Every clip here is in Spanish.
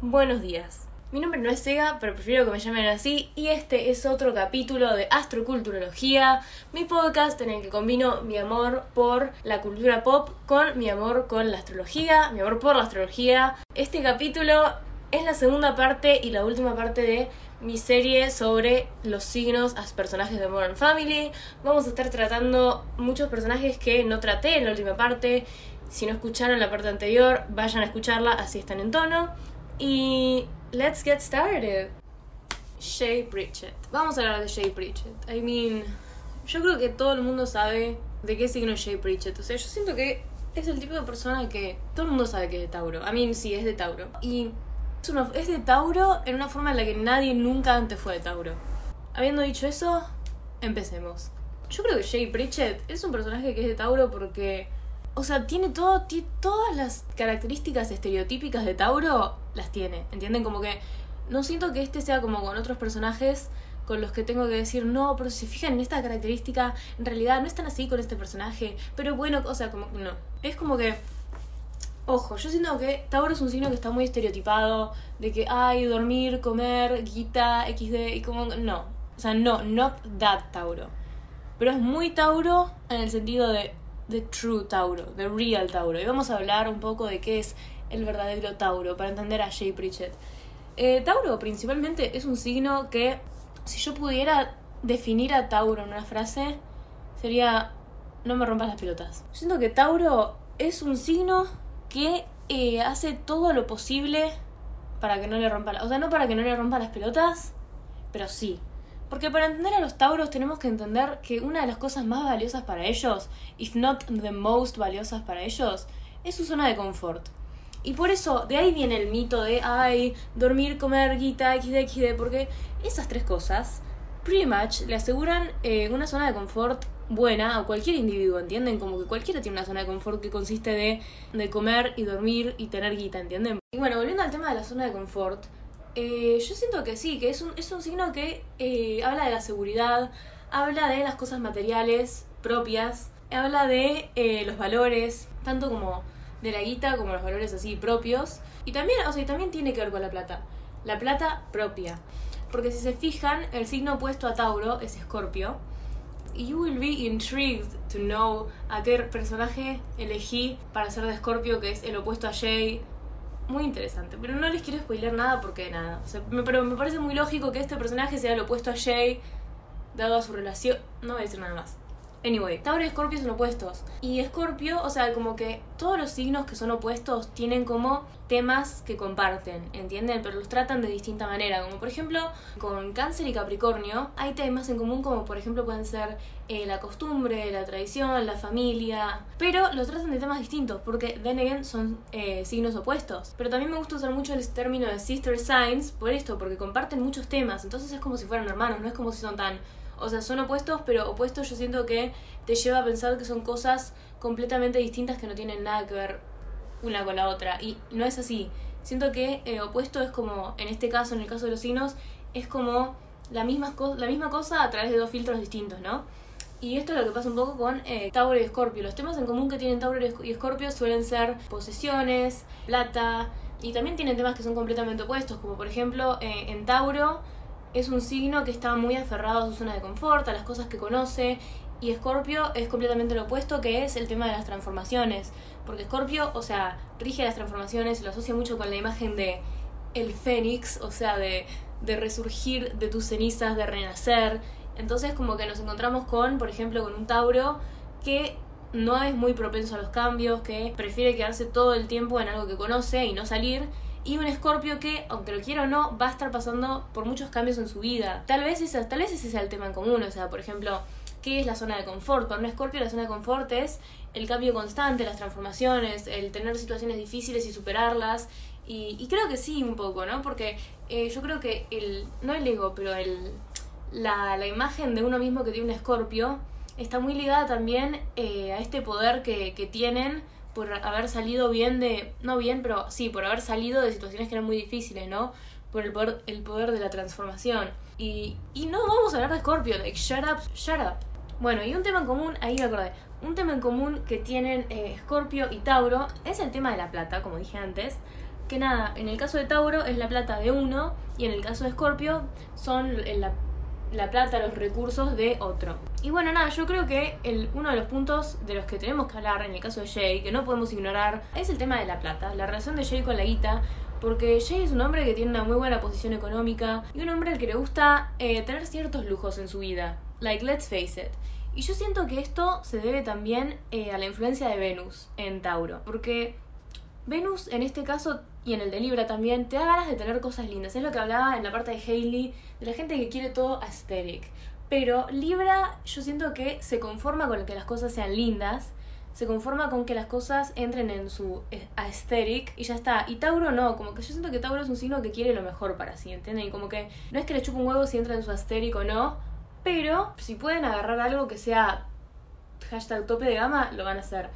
Buenos días. Mi nombre no es Sega, pero prefiero que me llamen así, y este es otro capítulo de Astroculturología, mi podcast en el que combino mi amor por la cultura pop con mi amor con la astrología, mi amor por la astrología. Este capítulo es la segunda parte y la última parte de mi serie sobre los signos a personajes de Modern Family. Vamos a estar tratando muchos personajes que no traté en la última parte. Si no escucharon la parte anterior, vayan a escucharla, así están en tono. Y let's get started. Shay Pritchett. Vamos a hablar de Shay Pritchett. I mean, yo creo que todo el mundo sabe de qué signo es Shay Pritchett. O sea, yo siento que es el tipo de persona que todo el mundo sabe que es de Tauro. I mean, sí, es de Tauro. Y es, una- es de Tauro en una forma en la que nadie nunca antes fue de Tauro. Habiendo dicho eso, empecemos. Yo creo que Shay Pritchett es un personaje que es de Tauro porque o sea, tiene todo, todas las características estereotípicas de Tauro, las tiene, ¿entienden? Como que no siento que este sea como con otros personajes con los que tengo que decir, no, pero si se fijan en esta característica, en realidad no están así con este personaje, pero bueno, o sea, como que no. Es como que, ojo, yo siento que Tauro es un signo que está muy estereotipado, de que, ay, dormir, comer, guita, XD, y como, no. O sea, no, not that Tauro. Pero es muy Tauro en el sentido de the true Tauro, the real Tauro. Y vamos a hablar un poco de qué es el verdadero Tauro para entender a Jay Pritchett. Eh, Tauro principalmente es un signo que, si yo pudiera definir a Tauro en una frase, sería no me rompas las pelotas. Siento que Tauro es un signo que eh, hace todo lo posible para que no le rompa la... O sea, no para que no le rompa las pelotas, pero sí. Porque para entender a los Tauros tenemos que entender que una de las cosas más valiosas para ellos, if not the most valiosas para ellos, es su zona de confort. Y por eso, de ahí viene el mito de, ay, dormir, comer, guita, xd, xd, porque esas tres cosas, pretty much, le aseguran eh, una zona de confort buena a cualquier individuo, ¿entienden? Como que cualquiera tiene una zona de confort que consiste de, de comer y dormir y tener guita, ¿entienden? Y bueno, volviendo al tema de la zona de confort, eh, yo siento que sí, que es un, es un signo que eh, habla de la seguridad, habla de las cosas materiales propias, habla de eh, los valores, tanto como de la guita como los valores así propios. Y también, o sea, también tiene que ver con la plata. La plata propia. Porque si se fijan, el signo opuesto a Tauro es Escorpio. You will be intrigued to know a qué personaje elegí para ser de Escorpio, que es el opuesto a Jay. Muy interesante, pero no les quiero spoiler nada porque nada. O sea, me- pero me parece muy lógico que este personaje sea el opuesto a Jay, dado a su relación. No voy a decir nada más. Anyway, Tauro y Escorpio son opuestos. Y Escorpio, o sea, como que todos los signos que son opuestos tienen como temas que comparten, ¿entienden? Pero los tratan de distinta manera. Como por ejemplo, con Cáncer y Capricornio hay temas en común como por ejemplo pueden ser eh, la costumbre, la tradición, la familia. Pero los tratan de temas distintos porque, then again, son eh, signos opuestos. Pero también me gusta usar mucho el término de sister signs por esto, porque comparten muchos temas. Entonces es como si fueran hermanos, no es como si son tan o sea, son opuestos, pero opuestos yo siento que te lleva a pensar que son cosas completamente distintas que no tienen nada que ver una con la otra. Y no es así. Siento que eh, opuesto es como, en este caso, en el caso de los signos, es como la misma, la misma cosa a través de dos filtros distintos, ¿no? Y esto es lo que pasa un poco con eh, Tauro y Escorpio. Los temas en común que tienen Tauro y Escorpio suelen ser posesiones, plata, y también tienen temas que son completamente opuestos, como por ejemplo eh, en Tauro es un signo que está muy aferrado a su zona de confort, a las cosas que conoce, y Escorpio es completamente lo opuesto, que es el tema de las transformaciones. Porque Escorpio, o sea, rige las transformaciones, lo asocia mucho con la imagen de el fénix, o sea, de, de resurgir de tus cenizas, de renacer. Entonces como que nos encontramos con, por ejemplo, con un Tauro que no es muy propenso a los cambios, que prefiere quedarse todo el tiempo en algo que conoce y no salir. Y un escorpio que, aunque lo quiera o no, va a estar pasando por muchos cambios en su vida. Tal vez, esa, tal vez ese sea el tema en común. O sea, por ejemplo, ¿qué es la zona de confort? Para un escorpio la zona de confort es el cambio constante, las transformaciones, el tener situaciones difíciles y superarlas. Y, y creo que sí, un poco, ¿no? Porque eh, yo creo que el, no el ego, pero el, la, imagen de uno mismo que tiene un escorpio está muy ligada también eh, a este poder que, que tienen por haber salido bien de, no bien, pero sí, por haber salido de situaciones que eran muy difíciles, ¿no? Por el poder, el poder de la transformación. Y, y no vamos a hablar de Scorpio, like, shut up, shut up. Bueno, y un tema en común, ahí me acordé, un tema en común que tienen eh, Scorpio y Tauro es el tema de la plata, como dije antes. que nada, en el caso de Tauro es la plata de uno y en el caso de Scorpio son la, la plata, los recursos de otro. Y bueno, nada, yo creo que el, uno de los puntos de los que tenemos que hablar en el caso de Jay, que no podemos ignorar, es el tema de la plata, la relación de Jay con la guita. Porque Jay es un hombre que tiene una muy buena posición económica y un hombre al que le gusta eh, tener ciertos lujos en su vida. Like, let's face it. Y yo siento que esto se debe también eh, a la influencia de Venus en Tauro. Porque Venus en este caso y en el de Libra también te da ganas de tener cosas lindas. Es lo que hablaba en la parte de Hailey, de la gente que quiere todo aesthetic. Pero Libra yo siento que se conforma con que las cosas sean lindas, se conforma con que las cosas entren en su eh, aesthetic y ya está. Y Tauro no, como que yo siento que Tauro es un signo que quiere lo mejor para sí, ¿entienden? Y como que no es que le chupe un huevo si entra en su aesthetic o no, pero si pueden agarrar algo que sea hashtag tope de gama, lo van a hacer.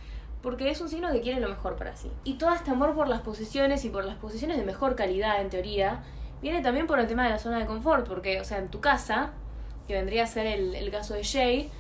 Porque es un signo que quiere lo mejor para sí. Y todo este amor por las posiciones y por las posiciones de mejor calidad, en teoría, viene también por el tema de la zona de confort. Porque, o sea, en tu casa, que vendría a ser el, caso de Jay,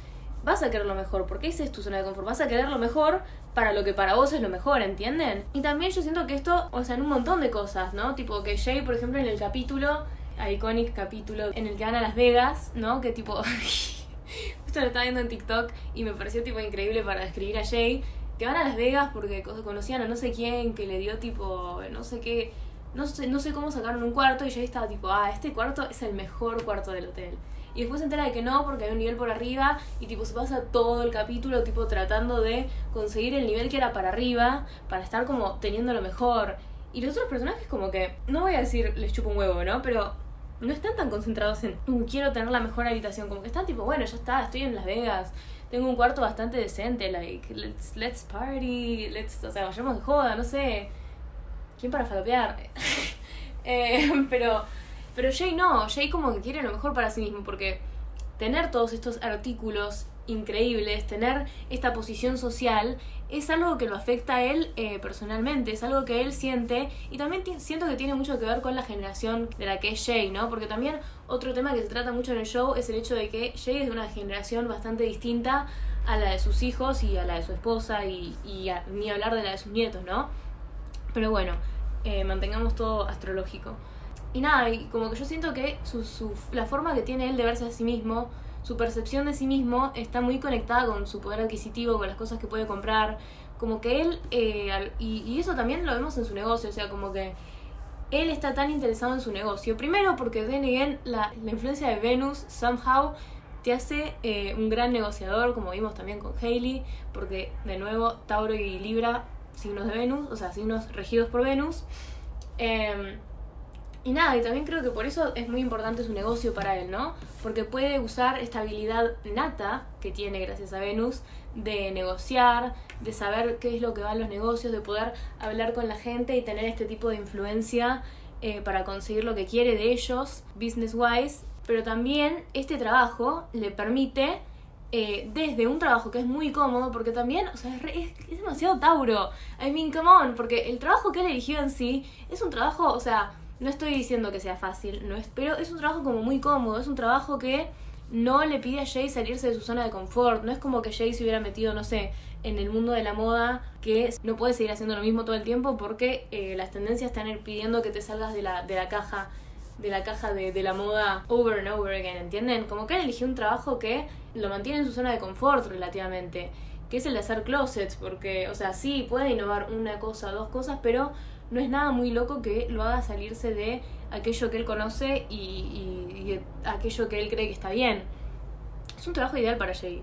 vas a querer lo mejor, porque esa es tu zona de confort, vas a querer lo mejor para lo que para vos es lo mejor, ¿entienden? Y también yo siento que esto, o sea, en un montón de cosas, ¿no? Tipo que Jay, por ejemplo, en el capítulo, iconic capítulo en el que van a Las Vegas, ¿no? Que tipo, justo lo estaba viendo en TikTok y me pareció tipo increíble para describir a Jay, que van a Las Vegas porque conocían a no sé quién, que le dio tipo, no sé qué, no sé, no sé cómo sacaron un cuarto y Jay estaba tipo, ah, este cuarto es el mejor cuarto del hotel. Y después se entera de que no, porque hay un nivel por arriba, y tipo se pasa todo el capítulo tipo tratando de conseguir el nivel que era para arriba, para estar como teniendo lo mejor. Y los otros personajes como que, no voy a decir les chupo un huevo, ¿no? Pero no están tan concentrados en quiero tener la mejor habitación, como que están tipo, bueno, ya está, estoy en Las Vegas, tengo un cuarto bastante decente, like, let's, let's party, let's, o sea, vayamos de joda, no sé. ¿Quién para falopear? eh, pero pero Jay no, Jay como que quiere lo mejor para sí mismo, porque tener todos estos artículos increíbles, tener esta posición social, es algo que lo afecta a él eh, personalmente, es algo que él siente y también siento que tiene mucho que ver con la generación de la que es Jay, ¿no? Porque también otro tema que se trata mucho en el show es el hecho de que Jay es de una generación bastante distinta a la de sus hijos y a la de su esposa y, ni hablar de la de sus nietos, ¿no? Pero bueno, eh, mantengamos todo astrológico. Y nada, y como que yo siento que su, su, la forma que tiene él de verse a sí mismo, su percepción de sí mismo, está muy conectada con su poder adquisitivo, con las cosas que puede comprar. Como que él, eh, y, eso también lo vemos en su negocio, o sea, como que él está tan interesado en su negocio. Primero porque, then again, la, la influencia de Venus, somehow, te hace eh, un gran negociador, como vimos también con Hailey, porque de nuevo Tauro y Libra, signos de Venus, o sea, signos regidos por Venus. Eh, y nada, y también creo que por eso es muy importante su negocio para él, ¿no? Porque puede usar esta habilidad nata que tiene gracias a Venus de negociar, de saber qué es lo que va en los negocios, de poder hablar con la gente y tener este tipo de influencia eh, para conseguir lo que quiere de ellos, business wise. Pero también este trabajo le permite eh, desde un trabajo que es muy cómodo, porque también, o sea, es, es, demasiado Tauro. I mean, come on, porque el trabajo que él eligió en sí es un trabajo, o sea, no estoy diciendo que sea fácil, no es, pero es un trabajo como muy cómodo, es un trabajo que no le pide a Jay salirse de su zona de confort, no es como que Jay se hubiera metido, no sé, en el mundo de la moda que no puede seguir haciendo lo mismo todo el tiempo porque eh, las tendencias están pidiendo que te salgas de la, de la caja de la caja de, de, la moda over and over again, ¿entienden? Como que él eligió un trabajo que lo mantiene en su zona de confort relativamente, que es el de hacer closets, porque, o sea, sí, puede innovar una cosa, dos cosas, pero no es nada muy loco que lo haga salirse de aquello que él conoce y, aquello que él cree que está bien. Es un trabajo ideal para Jay.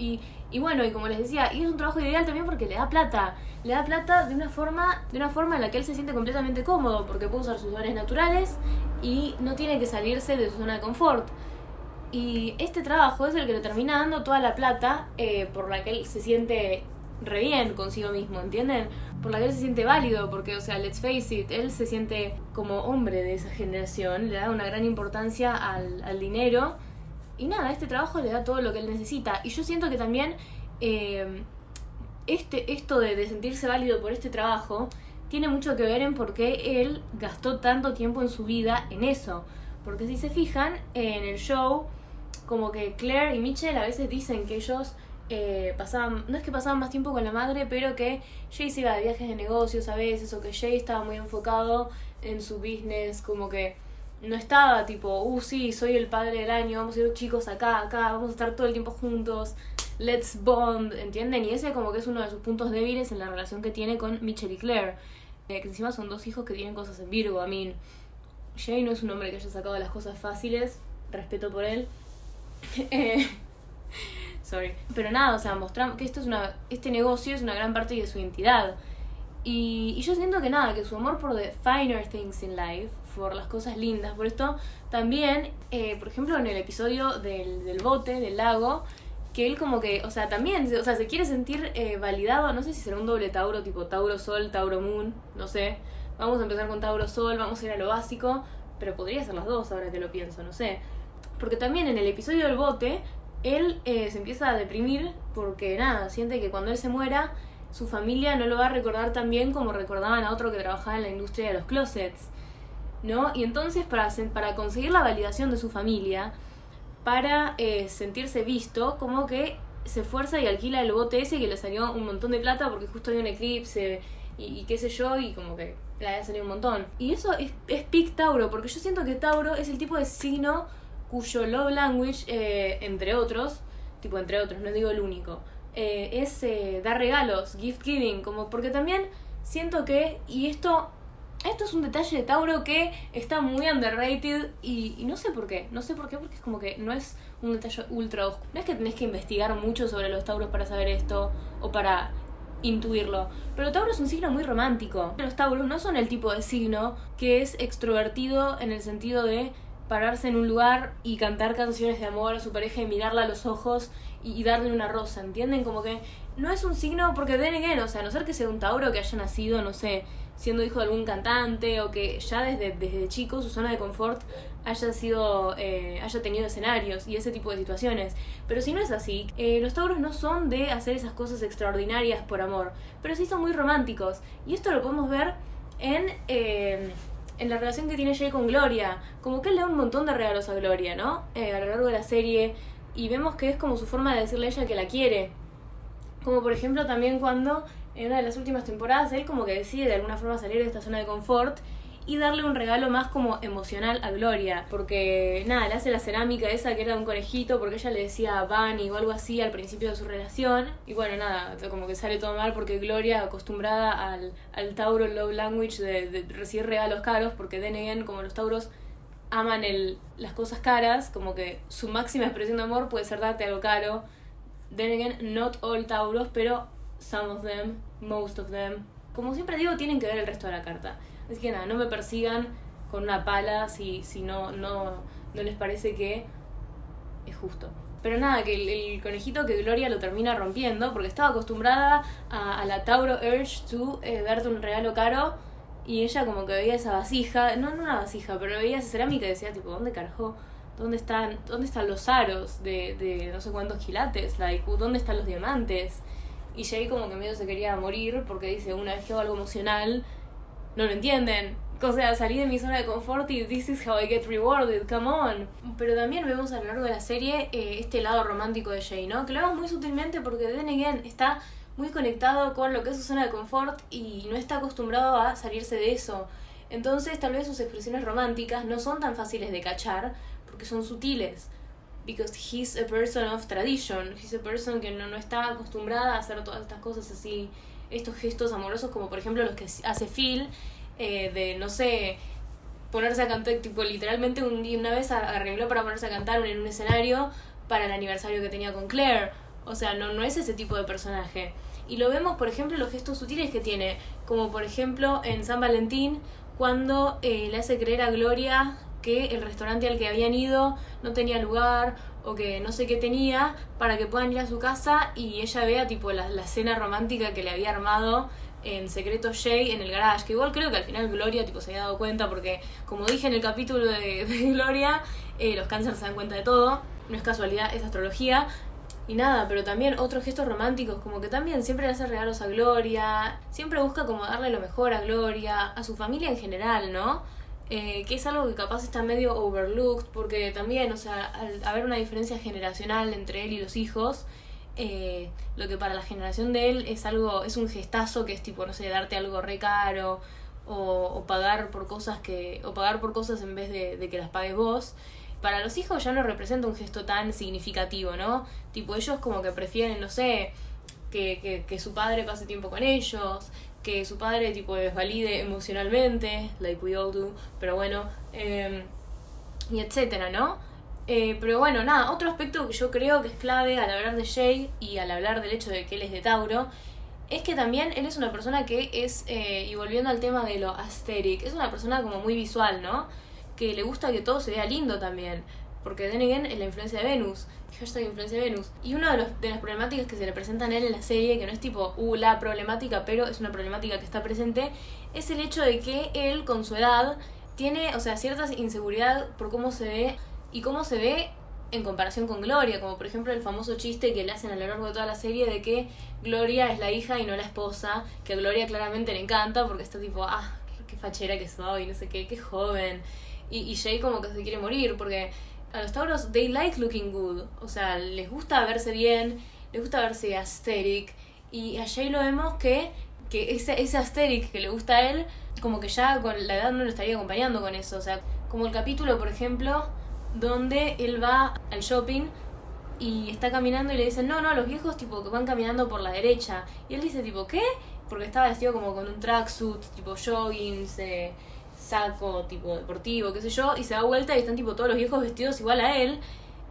Y, bueno, y como les decía, y es un trabajo ideal también porque le da plata. Le da plata de una forma, de una forma en la que él se siente completamente cómodo, porque puede usar sus dones naturales y no tiene que salirse de su zona de confort. Y este trabajo es el que le termina dando toda la plata eh, por la que él se siente re bien consigo mismo, ¿entienden? Por la que él se siente válido, porque, o sea, let's face it, él se siente como hombre de esa generación, le da una gran importancia al, al dinero. Y nada, este trabajo le da todo lo que él necesita. Y yo siento que también eh, este, esto de, sentirse válido por este trabajo tiene mucho que ver en por qué él gastó tanto tiempo en su vida en eso. Porque si se fijan, en el show, como que Claire y Mitchell a veces dicen que ellos eh, pasaban, no es que pasaban más tiempo con la madre, pero que Jay se iba de viajes de negocios a veces, o que Jay estaba muy enfocado en su business, como que no estaba tipo, uh, sí, soy el padre del año, vamos a ir chicos acá, acá, vamos a estar todo el tiempo juntos, let's bond, ¿entienden? Y ese como que es uno de sus puntos débiles en la relación que tiene con Mitchell y Claire, eh, que encima son dos hijos que tienen cosas en Virgo, a mí. Jay no es un hombre que haya sacado las cosas fáciles, respeto por él. Eh, sorry. Pero nada, o sea, mostramos que esto es una, este negocio es una gran parte de su identidad. Y, y yo siento que nada, que su amor por the finer things in life por las cosas lindas. Por esto también, eh, por ejemplo, en el episodio del, del bote, del lago, que él como que, o sea, también, o sea, se quiere sentir eh, validado, no sé si será un doble Tauro, tipo Tauro Sol, Tauro Moon, no sé. Vamos a empezar con Tauro Sol, vamos a ir a lo básico, pero podría ser las dos ahora que lo pienso, no sé. Porque también en el episodio del bote, él eh, se empieza a deprimir porque nada, siente que cuando él se muera, su familia no lo va a recordar tan bien como recordaban a otro que trabajaba en la industria de los closets. ¿No? Y entonces para, para conseguir la validación de su familia, para eh, sentirse visto, como que se esfuerza y alquila el bote ese que le salió un montón de plata porque justo había un eclipse y, qué sé yo, y como que le había salido un montón. Y eso es, es pic Tauro, porque yo siento que Tauro es el tipo de signo cuyo love language, eh, entre otros, tipo entre otros, no digo el único, eh, es dar regalos, gift giving, como porque también siento que, y esto esto es un detalle de Tauro que está muy underrated y, no sé por qué. No sé por qué, porque es como que no es un detalle ultra oscuro. No es que tenés que investigar mucho sobre los Tauros para saber esto o para intuirlo. Pero Tauro es un signo muy romántico. Los Tauros no son el tipo de signo que es extrovertido en el sentido de pararse en un lugar y cantar canciones de amor a su pareja y mirarla a los ojos y, darle una rosa, ¿entienden? Como que no es un signo, porque den o sea, a no ser que sea un Tauro que haya nacido, no sé, siendo hijo de algún cantante o que ya desde, desde chico su zona de confort haya sido eh, haya tenido escenarios y ese tipo de situaciones. Pero si no es así eh, los tauros no son de hacer esas cosas extraordinarias por amor pero sí son muy románticos. Y esto lo podemos ver en eh, en la relación que tiene Jay con Gloria. Como que él le da un montón de regalos a Gloria no a lo largo de la serie. Y vemos que es como su forma de decirle a ella que la quiere. Como por ejemplo también cuando en una de las últimas temporadas, él como que decide de alguna forma salir de esta zona de confort y darle un regalo más como emocional a Gloria. Porque nada, le hace la cerámica esa que era un conejito porque ella le decía Bunny o algo así al principio de su relación. Y bueno, nada, como que sale todo mal porque Gloria, acostumbrada al, al Tauro Love Language de, recibir regalos caros, porque Denegen, como los Tauros, aman el, las cosas caras, como que su máxima expresión de amor puede ser darte algo caro. Then not all Tauros, pero some of them, most of them. Como siempre digo, tienen que ver el resto de la carta. Así que nada, no me persigan con una pala si, si no, no, no les parece que es justo. Pero nada, que el, conejito que Gloria lo termina rompiendo porque estaba acostumbrada a, la Tauro Urge to eh, darte un regalo caro y ella como que veía esa vasija, no, no una vasija, pero veía esa cerámica y decía tipo, ¿dónde carajo? ¿Dónde están, dónde están los aros de, de no sé cuántos quilates? Like, ¿Dónde están los diamantes? Y Jay como que medio se quería morir porque dice, una vez que hago algo emocional, no lo entienden. O sea, salí de mi zona de confort y this is how I get rewarded, come on. Pero también vemos a lo largo de la serie eh, este lado romántico de Jay, ¿no? Que lo vemos muy sutilmente porque Then Again está muy conectado con lo que es su zona de confort y no está acostumbrado a salirse de eso. Entonces tal vez sus expresiones románticas no son tan fáciles de cachar porque son sutiles because he's a person of tradition, he's a person que no, no está acostumbrada a hacer todas estas cosas así, estos gestos amorosos como por ejemplo los que hace Phil, eh, de no sé, ponerse a cantar, tipo literalmente un, una vez arregló para ponerse a cantar en un escenario para el aniversario que tenía con Claire, o sea, no, no es ese tipo de personaje. Y lo vemos, por ejemplo, los gestos sutiles que tiene, como por ejemplo en San Valentín, cuando eh, le hace creer a Gloria que el restaurante al que habían ido no tenía lugar o que no sé qué tenía para que puedan ir a su casa y ella vea tipo la, la cena romántica que le había armado en secreto Jay en el garage, que igual creo que al final Gloria tipo se había dado cuenta porque como dije en el capítulo de, Gloria, eh, los cánceres se dan cuenta de todo, no es casualidad, es astrología. Y nada, pero también otros gestos románticos, como que también siempre le hace regalos a Gloria, siempre busca como darle lo mejor a Gloria, a su familia en general, ¿no? Eh, que es algo que capaz está medio overlooked, porque también, o sea, al haber una diferencia generacional entre él y los hijos, eh, lo que para la generación de él es algo, es un gestazo que es tipo, no sé, darte algo re caro o, pagar por cosas que, o pagar por cosas en vez de, de que las pagues vos. Para los hijos ya no representa un gesto tan significativo, ¿no? Tipo, ellos como que prefieren, no sé, que, que, que su padre pase tiempo con ellos, que su padre tipo les valide emocionalmente, like we all do, pero bueno, eh, y etcétera, ¿no? Eh, pero bueno, nada, otro aspecto que yo creo que es clave al hablar de Jay y al hablar del hecho de que él es de Tauro, es que también él es una persona que es, eh, y volviendo al tema de lo aesthetic, es una persona como muy visual, ¿no? Que le gusta que todo se vea lindo también, porque again es la influencia de Venus, hashtag influencia de Venus. Y una de, los, de las problemáticas que se le presentan a él en la serie, que no es tipo, uh, la problemática, pero es una problemática que está presente, es el hecho de que él, con su edad, tiene, o sea, cierta inseguridad por cómo se ve y cómo se ve en comparación con Gloria, como por ejemplo el famoso chiste que le hacen a lo largo de toda la serie de que Gloria es la hija y no la esposa, que a Gloria claramente le encanta porque está tipo, ah, qué fachera que soy, no sé qué, qué joven. Y, y Jay como que se quiere morir porque a los tauros, they like looking good. O sea, les gusta verse bien, les gusta verse aesthetic. Y a Jay lo vemos que, que ese, ese aesthetic que le gusta a él, como que ya con la edad no lo estaría acompañando con eso. O sea, como el capítulo, por ejemplo, donde él va al shopping y está caminando y le dicen, no, no, los viejos tipo que van caminando por la derecha. Y él dice tipo, ¿qué? Porque estaba vestido como con un tracksuit, tipo joggings, eh, saco tipo deportivo, qué sé yo, y se da vuelta y están tipo todos los viejos vestidos igual a él,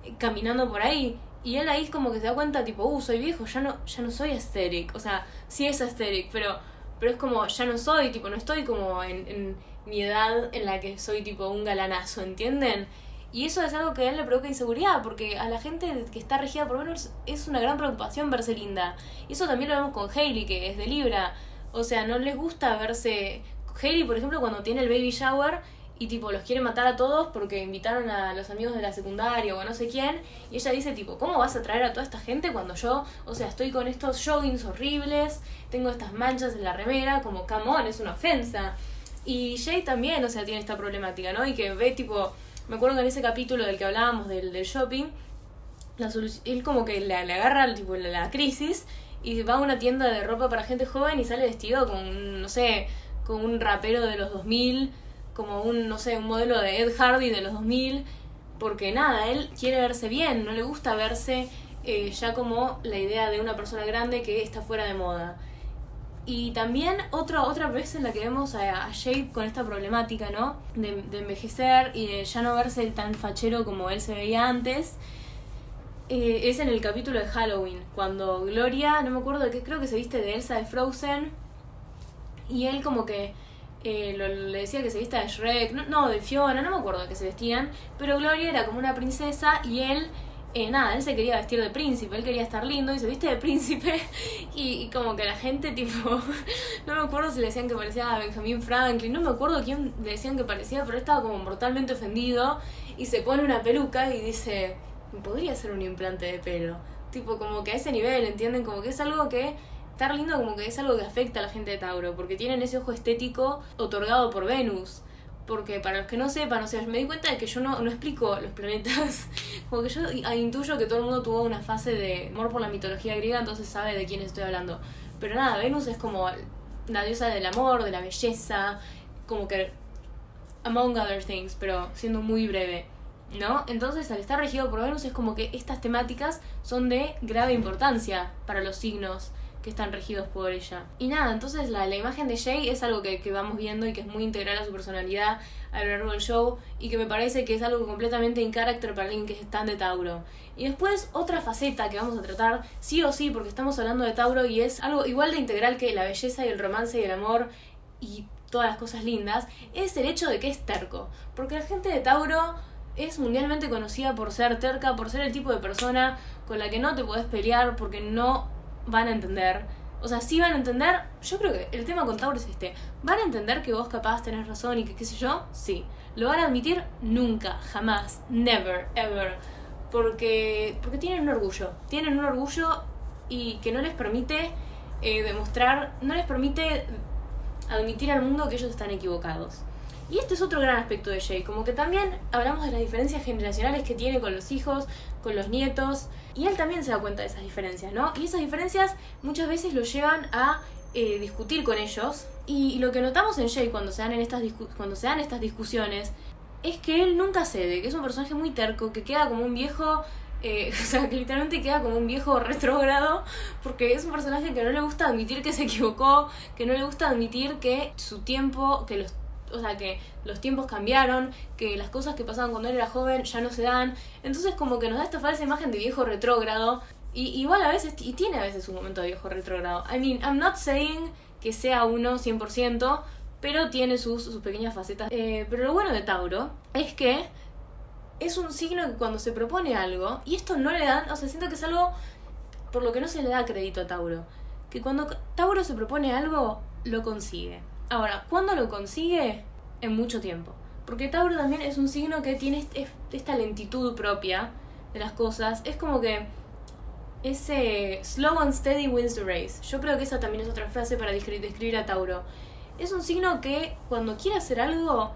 eh, caminando por ahí. Y él ahí como que se da cuenta, tipo, uh, soy viejo, ya no, ya no soy aesthetic. O sea, sí es aesthetic, pero, pero es como, ya no soy, tipo, no estoy como en, mi edad en la que soy tipo un galanazo, ¿entienden? Y eso es algo que a él le provoca inseguridad, porque a la gente que está regida por Venus es una gran preocupación verse linda. Y eso también lo vemos con Hailey, que es de Libra. O sea, no les gusta verse Haley, por ejemplo, cuando tiene el baby shower y tipo los quiere matar a todos porque invitaron a los amigos de la secundaria o no sé quién y ella dice tipo, ¿cómo vas a traer a toda esta gente cuando yo, o sea, estoy con estos joggings horribles, tengo estas manchas en la remera, como come es una ofensa. Y Jay también, o sea, tiene esta problemática, ¿no? Y que ve tipo, me acuerdo que en ese capítulo del que hablábamos del, del shopping, la él como que le, agarra tipo, la, la crisis y va a una tienda de ropa para gente joven y sale vestido con, no sé, como un rapero de los 2000, como un, no sé, un modelo de Ed Hardy de los 2000, porque nada, él quiere verse bien, no le gusta verse eh, ya como la idea de una persona grande que está fuera de moda. Y también otra, otra vez en la que vemos a, a Jay con esta problemática, ¿no? De, de, envejecer y de ya no verse tan fachero como él se veía antes. Eh, es en el capítulo de Halloween, cuando Gloria, no me acuerdo de qué, creo que se viste de Elsa de Frozen, y él como que eh, le decía que se vista de Shrek, no, de Fiona, no me acuerdo de qué se vestían, pero Gloria era como una princesa y él, eh, nada, él se quería vestir de príncipe, él quería estar lindo y se viste de príncipe y, como que la gente tipo, no me acuerdo si le decían que parecía a Benjamin Franklin, no me acuerdo quién le decían que parecía, pero estaba como mortalmente ofendido y se pone una peluca y dice, podría ser un implante de pelo, tipo como que a ese nivel, ¿entienden? Como que es algo que estar lindo como que es algo que afecta a la gente de Tauro, porque tienen ese ojo estético otorgado por Venus. Porque para los que no sepan, o sea, me di cuenta de que yo no, no explico los planetas. Como que yo intuyo que todo el mundo tuvo una fase de amor por la mitología griega, entonces sabe de quién estoy hablando. Pero nada, Venus es como la diosa del amor, de la belleza, como que among other things, pero siendo muy breve. ¿No? Entonces, al estar regido por Venus, es como que estas temáticas son de grave importancia para los signos están regidos por ella. Y nada, entonces la, la imagen de Jay es algo que, que, vamos viendo y que es muy integral a su personalidad a lo largo del show y que me parece que es algo completamente in character para alguien que es tan de Tauro. Y después otra faceta que vamos a tratar, sí o sí, porque estamos hablando de Tauro y es algo igual de integral que la belleza y el romance y el amor y todas las cosas lindas, es el hecho de que es terco. Porque la gente de Tauro es mundialmente conocida por ser terca, por ser el tipo de persona con la que no te puedes pelear porque no van a entender. O sea, sí van a entender. Yo creo que el tema con Tauro es este. ¿Van a entender que vos capaz tenés razón y que qué sé yo? Sí. ¿Lo van a admitir? Nunca, jamás, never, ever. Porque, porque tienen un orgullo. Tienen un orgullo y que no les permite eh, demostrar, no les permite admitir al mundo que ellos están equivocados. Y este es otro gran aspecto de Jay, como que también hablamos de las diferencias generacionales que tiene con los hijos, con los nietos, y él también se da cuenta de esas diferencias, ¿no? Y esas diferencias muchas veces lo llevan a eh, discutir con ellos, y lo que notamos en Jay cuando se dan, en estas cuando se dan estas discusiones es que él nunca cede, que es un personaje muy terco, que queda como un viejo eh, o sea, que literalmente queda como un viejo retrógrado, porque es un personaje que no le gusta admitir que se equivocó, que no le gusta admitir que su tiempo, que los, o sea, que los tiempos cambiaron, que las cosas que pasaban cuando él era joven ya no se dan. Entonces como que nos da esta falsa imagen de viejo retrógrado. Y igual a veces, y tiene a veces un momento de viejo retrógrado. I mean, I'm not saying que sea uno 100%, pero tiene sus, sus pequeñas facetas. Eh, pero lo bueno de Tauro es que es un signo que cuando se propone algo, y esto no le dan, o sea, siento que es algo por lo que no se le da crédito a Tauro, que cuando Tauro se propone algo, lo consigue. Ahora, ¿cuándo lo consigue? En mucho tiempo. Porque Tauro también es un signo que tiene esta lentitud propia de las cosas. Es como que ese slow and steady wins the race. Yo creo que esa también es otra frase para describir a Tauro. Es un signo que cuando quiere hacer algo,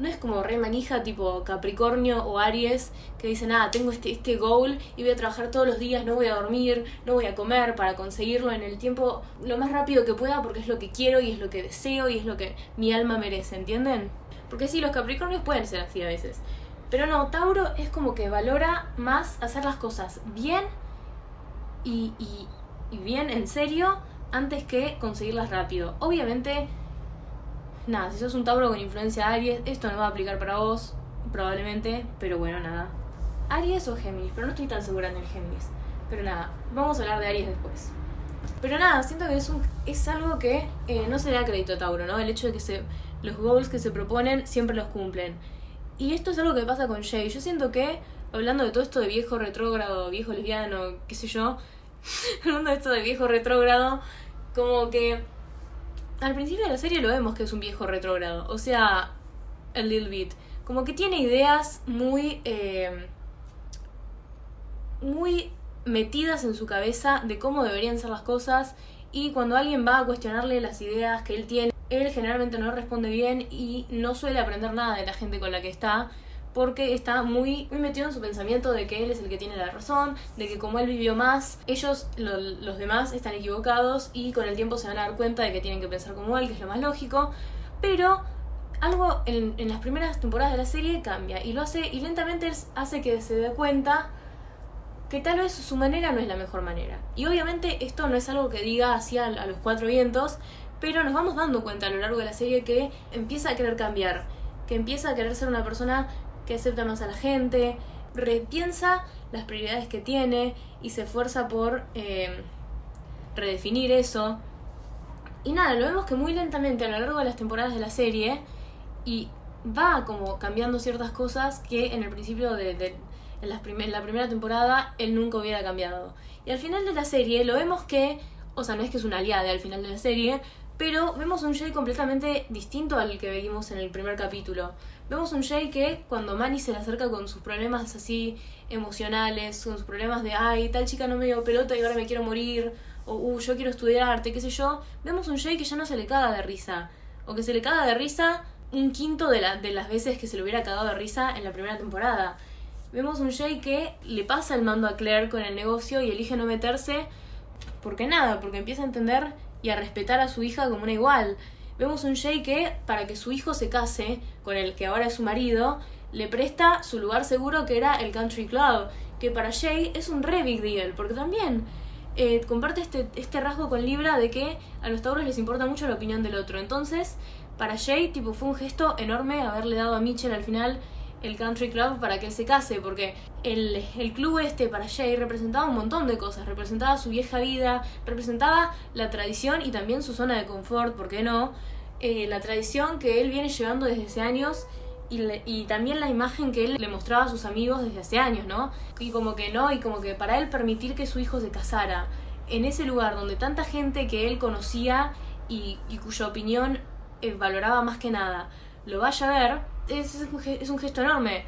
no es como re manija tipo Capricornio o Aries que dicen, ah, tengo este, este goal y voy a trabajar todos los días, no voy a dormir, no voy a comer para conseguirlo en el tiempo lo más rápido que pueda porque es lo que quiero y es lo que deseo y es lo que mi alma merece, ¿entienden? Porque sí, los Capricornios pueden ser así a veces. Pero no, Tauro es como que valora más hacer las cosas bien y, y, y bien en serio antes que conseguirlas rápido. Obviamente nada, si sos un Tauro con influencia Aries, esto no va a aplicar para vos, probablemente, pero bueno, nada. Aries o Géminis, pero no estoy tan segura en el Géminis. Pero nada, vamos a hablar de Aries después. Pero nada, siento que es, un, es algo que eh, no se le da crédito a Tauro, ¿no? El hecho de que se, los goals que se proponen siempre los cumplen. Y esto es algo que pasa con Jay. Yo siento que, hablando de todo esto de viejo retrógrado, viejo lesbiano, qué sé yo, hablando de esto de viejo retrógrado, como que al principio de la serie lo vemos que es un viejo retrógrado. O sea, a little bit. Como que tiene ideas muy. Eh, muy metidas en su cabeza de cómo deberían ser las cosas. Y cuando alguien va a cuestionarle las ideas que él tiene, él generalmente no responde bien y no suele aprender nada de la gente con la que está porque está muy, muy metido en su pensamiento de que él es el que tiene la razón, de que como él vivió más, ellos, los demás, están equivocados y con el tiempo se van a dar cuenta de que tienen que pensar como él, que es lo más lógico, pero algo en, en las primeras temporadas de la serie cambia y lo hace, y lentamente hace que se dé cuenta que tal vez su manera no es la mejor manera. Y obviamente esto no es algo que diga así a los cuatro vientos, pero nos vamos dando cuenta a lo largo de la serie que empieza a querer cambiar, que empieza a querer ser una persona que acepta más a la gente, repiensa las prioridades que tiene y se esfuerza por eh, redefinir eso. Y nada, lo vemos que muy lentamente a lo largo de las temporadas de la serie y va como cambiando ciertas cosas que en el principio de, en, la primera temporada él nunca hubiera cambiado. Y al final de la serie lo vemos que, o sea, no es que es una aliada al final de la serie, pero vemos un Jay completamente distinto al que vimos en el primer capítulo. Vemos un Jay que cuando Manny se le acerca con sus problemas así emocionales, con sus problemas de, ay, tal chica no me dio pelota y ahora me quiero morir, o, uh, yo quiero estudiar arte, qué sé yo, vemos un Jay que ya no se le caga de risa, o que se le caga de risa un quinto de, la, de las veces que se le hubiera cagado de risa en la primera temporada. Vemos un Jay que le pasa el mando a Claire con el negocio y elige no meterse porque nada, porque empieza a entender y a respetar a su hija como una igual. Vemos un Jay que, para que su hijo se case con el que ahora es su marido, le presta su lugar seguro que era el Country Club, que para Jay es un re big deal, porque también eh, comparte este, este rasgo con Libra de que a los tauros les importa mucho la opinión del otro. Entonces, para Jay, tipo, fue un gesto enorme haberle dado a Mitchell al final el country club para que él se case, porque el, el, club este para Jay representaba un montón de cosas, representaba su vieja vida, representaba la tradición y también su zona de confort, ¿por qué no? Eh, la tradición que él viene llevando desde hace años y, y, también la imagen que él le mostraba a sus amigos desde hace años, ¿no? Y como que no, y como que para él permitir que su hijo se casara en ese lugar donde tanta gente que él conocía y, cuya opinión eh, valoraba más que nada lo vaya a ver, es, es un gesto enorme.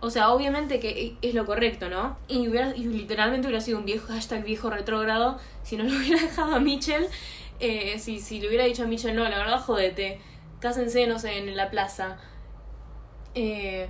O sea, obviamente que es lo correcto, ¿no? Y, literalmente hubiera sido un viejo hashtag viejo retrógrado si no lo hubiera dejado a Mitchell. Eh, si, si le hubiera dicho a Mitchell, no, la verdad, jodete. cásense, no sé, en la plaza. Eh,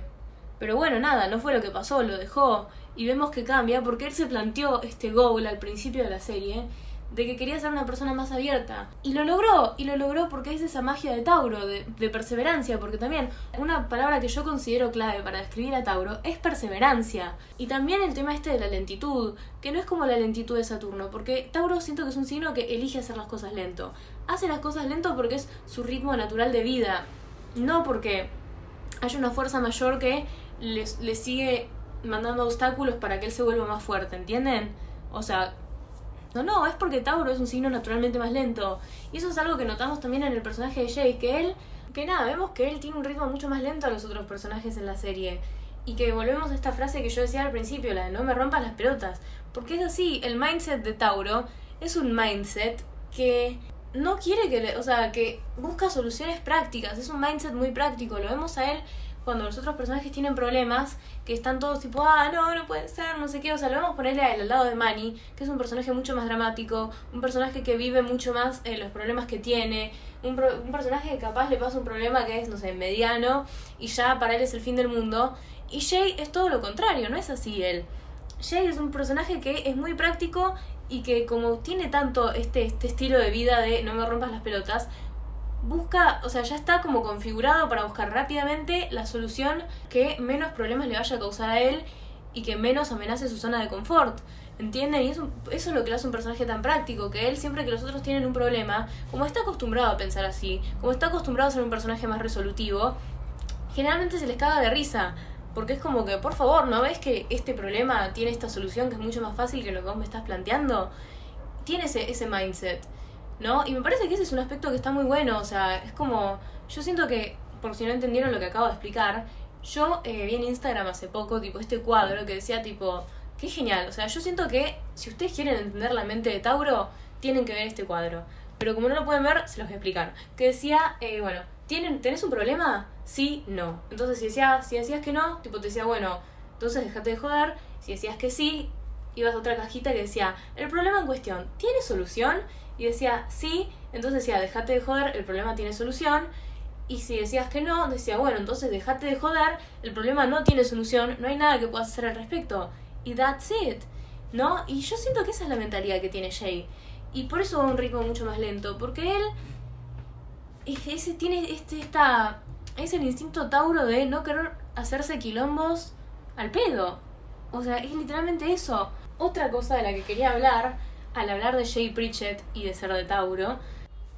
pero bueno, nada, no fue lo que pasó, lo dejó. Y vemos que cambia porque él se planteó este goal al principio de la serie de que quería ser una persona más abierta. Y lo logró, y lo logró porque es esa magia de Tauro, de, perseverancia, porque también una palabra que yo considero clave para describir a Tauro es perseverancia. Y también el tema este de la lentitud, que no es como la lentitud de Saturno, porque Tauro siento que es un signo que elige hacer las cosas lento. Hace las cosas lento porque es su ritmo natural de vida, no porque hay una fuerza mayor que le, le sigue mandando obstáculos para que él se vuelva más fuerte, ¿entienden? O sea, no, no, es porque Tauro es un signo naturalmente más lento. Y eso es algo que notamos también en el personaje de Jay, que él, que nada, vemos que él tiene un ritmo mucho más lento a los otros personajes en la serie. Y que volvemos a esta frase que yo decía al principio, la de no me rompas las pelotas. Porque es así, el mindset de Tauro es un mindset que no quiere que le, o sea, que busca soluciones prácticas, es un mindset muy práctico, lo vemos a él cuando los otros personajes tienen problemas, que están todos tipo, ah, no, no puede ser, no sé qué, o sea, lo vamos a ponerle al lado de Manny, que es un personaje mucho más dramático, un personaje que vive mucho más eh, los problemas que tiene, un, un personaje que capaz le pasa un problema que es, no sé, mediano, y ya para él es el fin del mundo, y Jay es todo lo contrario, no es así él. Jay es un personaje que es muy práctico y que como tiene tanto este, este estilo de vida de no me rompas las pelotas, busca, o sea, ya está como configurado para buscar rápidamente la solución que menos problemas le vaya a causar a él y que menos amenace su zona de confort. ¿Entienden? Y eso, eso es lo que le hace un personaje tan práctico, que él siempre que los otros tienen un problema, como está acostumbrado a pensar así, como está acostumbrado a ser un personaje más resolutivo, generalmente se les caga de risa. Porque es como que, por favor, ¿no ves que este problema tiene esta solución que es mucho más fácil que lo que vos me estás planteando? Tiene ese, ese mindset. ¿No? Y me parece que ese es un aspecto que está muy bueno, o sea, es como, yo siento que, por si no entendieron lo que acabo de explicar, yo eh, vi en Instagram hace poco, tipo, este cuadro que decía, tipo, qué genial, o sea, yo siento que si ustedes quieren entender la mente de Tauro, tienen que ver este cuadro. Pero como no lo pueden ver, se los voy a explicar. Que decía, eh, bueno, ¿tienen, ¿tenés un problema? Sí, no. Entonces, si, decía, si decías que no, tipo, te decía, bueno, entonces déjate de joder. Si decías que sí, ibas a otra cajita que decía, el problema en cuestión, ¿tiene solución? Y decía sí, entonces decía, dejate de joder, el problema tiene solución. Y si decías que no, decía, bueno, entonces dejate de joder, el problema no tiene solución, no hay nada que puedas hacer al respecto. Y that's it, ¿no? Y yo siento que esa es la mentalidad que tiene Jay. Y por eso va a un ritmo mucho más lento, porque él tiene este, esta, es el instinto tauro de no querer hacerse quilombos al pedo. O sea, es literalmente eso. Otra cosa de la que quería hablar al hablar de Jay Pritchett y de ser de Tauro,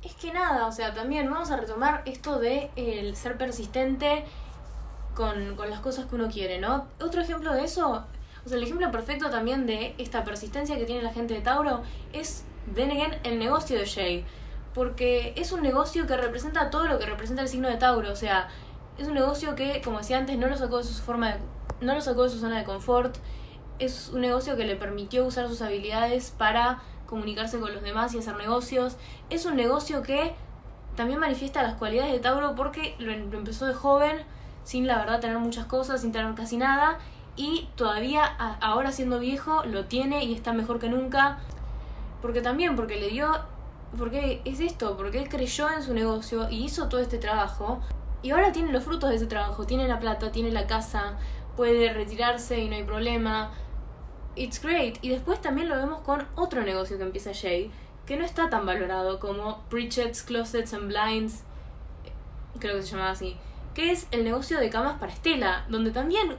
es que nada, o sea, también vamos a retomar esto de el ser persistente con, con las cosas que uno quiere, ¿no? Otro ejemplo de eso, o sea, el ejemplo perfecto también de esta persistencia que tiene la gente de Tauro es, then again, el negocio de Jay. Porque es un negocio que representa todo lo que representa el signo de Tauro, o sea, es un negocio que, como decía antes, no lo sacó de su forma de, no lo sacó de su zona de confort, es un negocio que le permitió usar sus habilidades para comunicarse con los demás y hacer negocios. Es un negocio que también manifiesta las cualidades de Tauro porque lo, empezó de joven, sin la verdad tener muchas cosas, sin tener casi nada, y todavía ahora siendo viejo lo tiene y está mejor que nunca. Porque también, porque le dio, porque es esto, porque él creyó en su negocio y hizo todo este trabajo, y ahora tiene los frutos de ese trabajo, tiene la plata, tiene la casa, puede retirarse y no hay problema, it's great. Y después también lo vemos con otro negocio que empieza Jay, que no está tan valorado como Pritchett's Closets and Blinds, creo que se llamaba así, que es el negocio de camas para Estela, donde también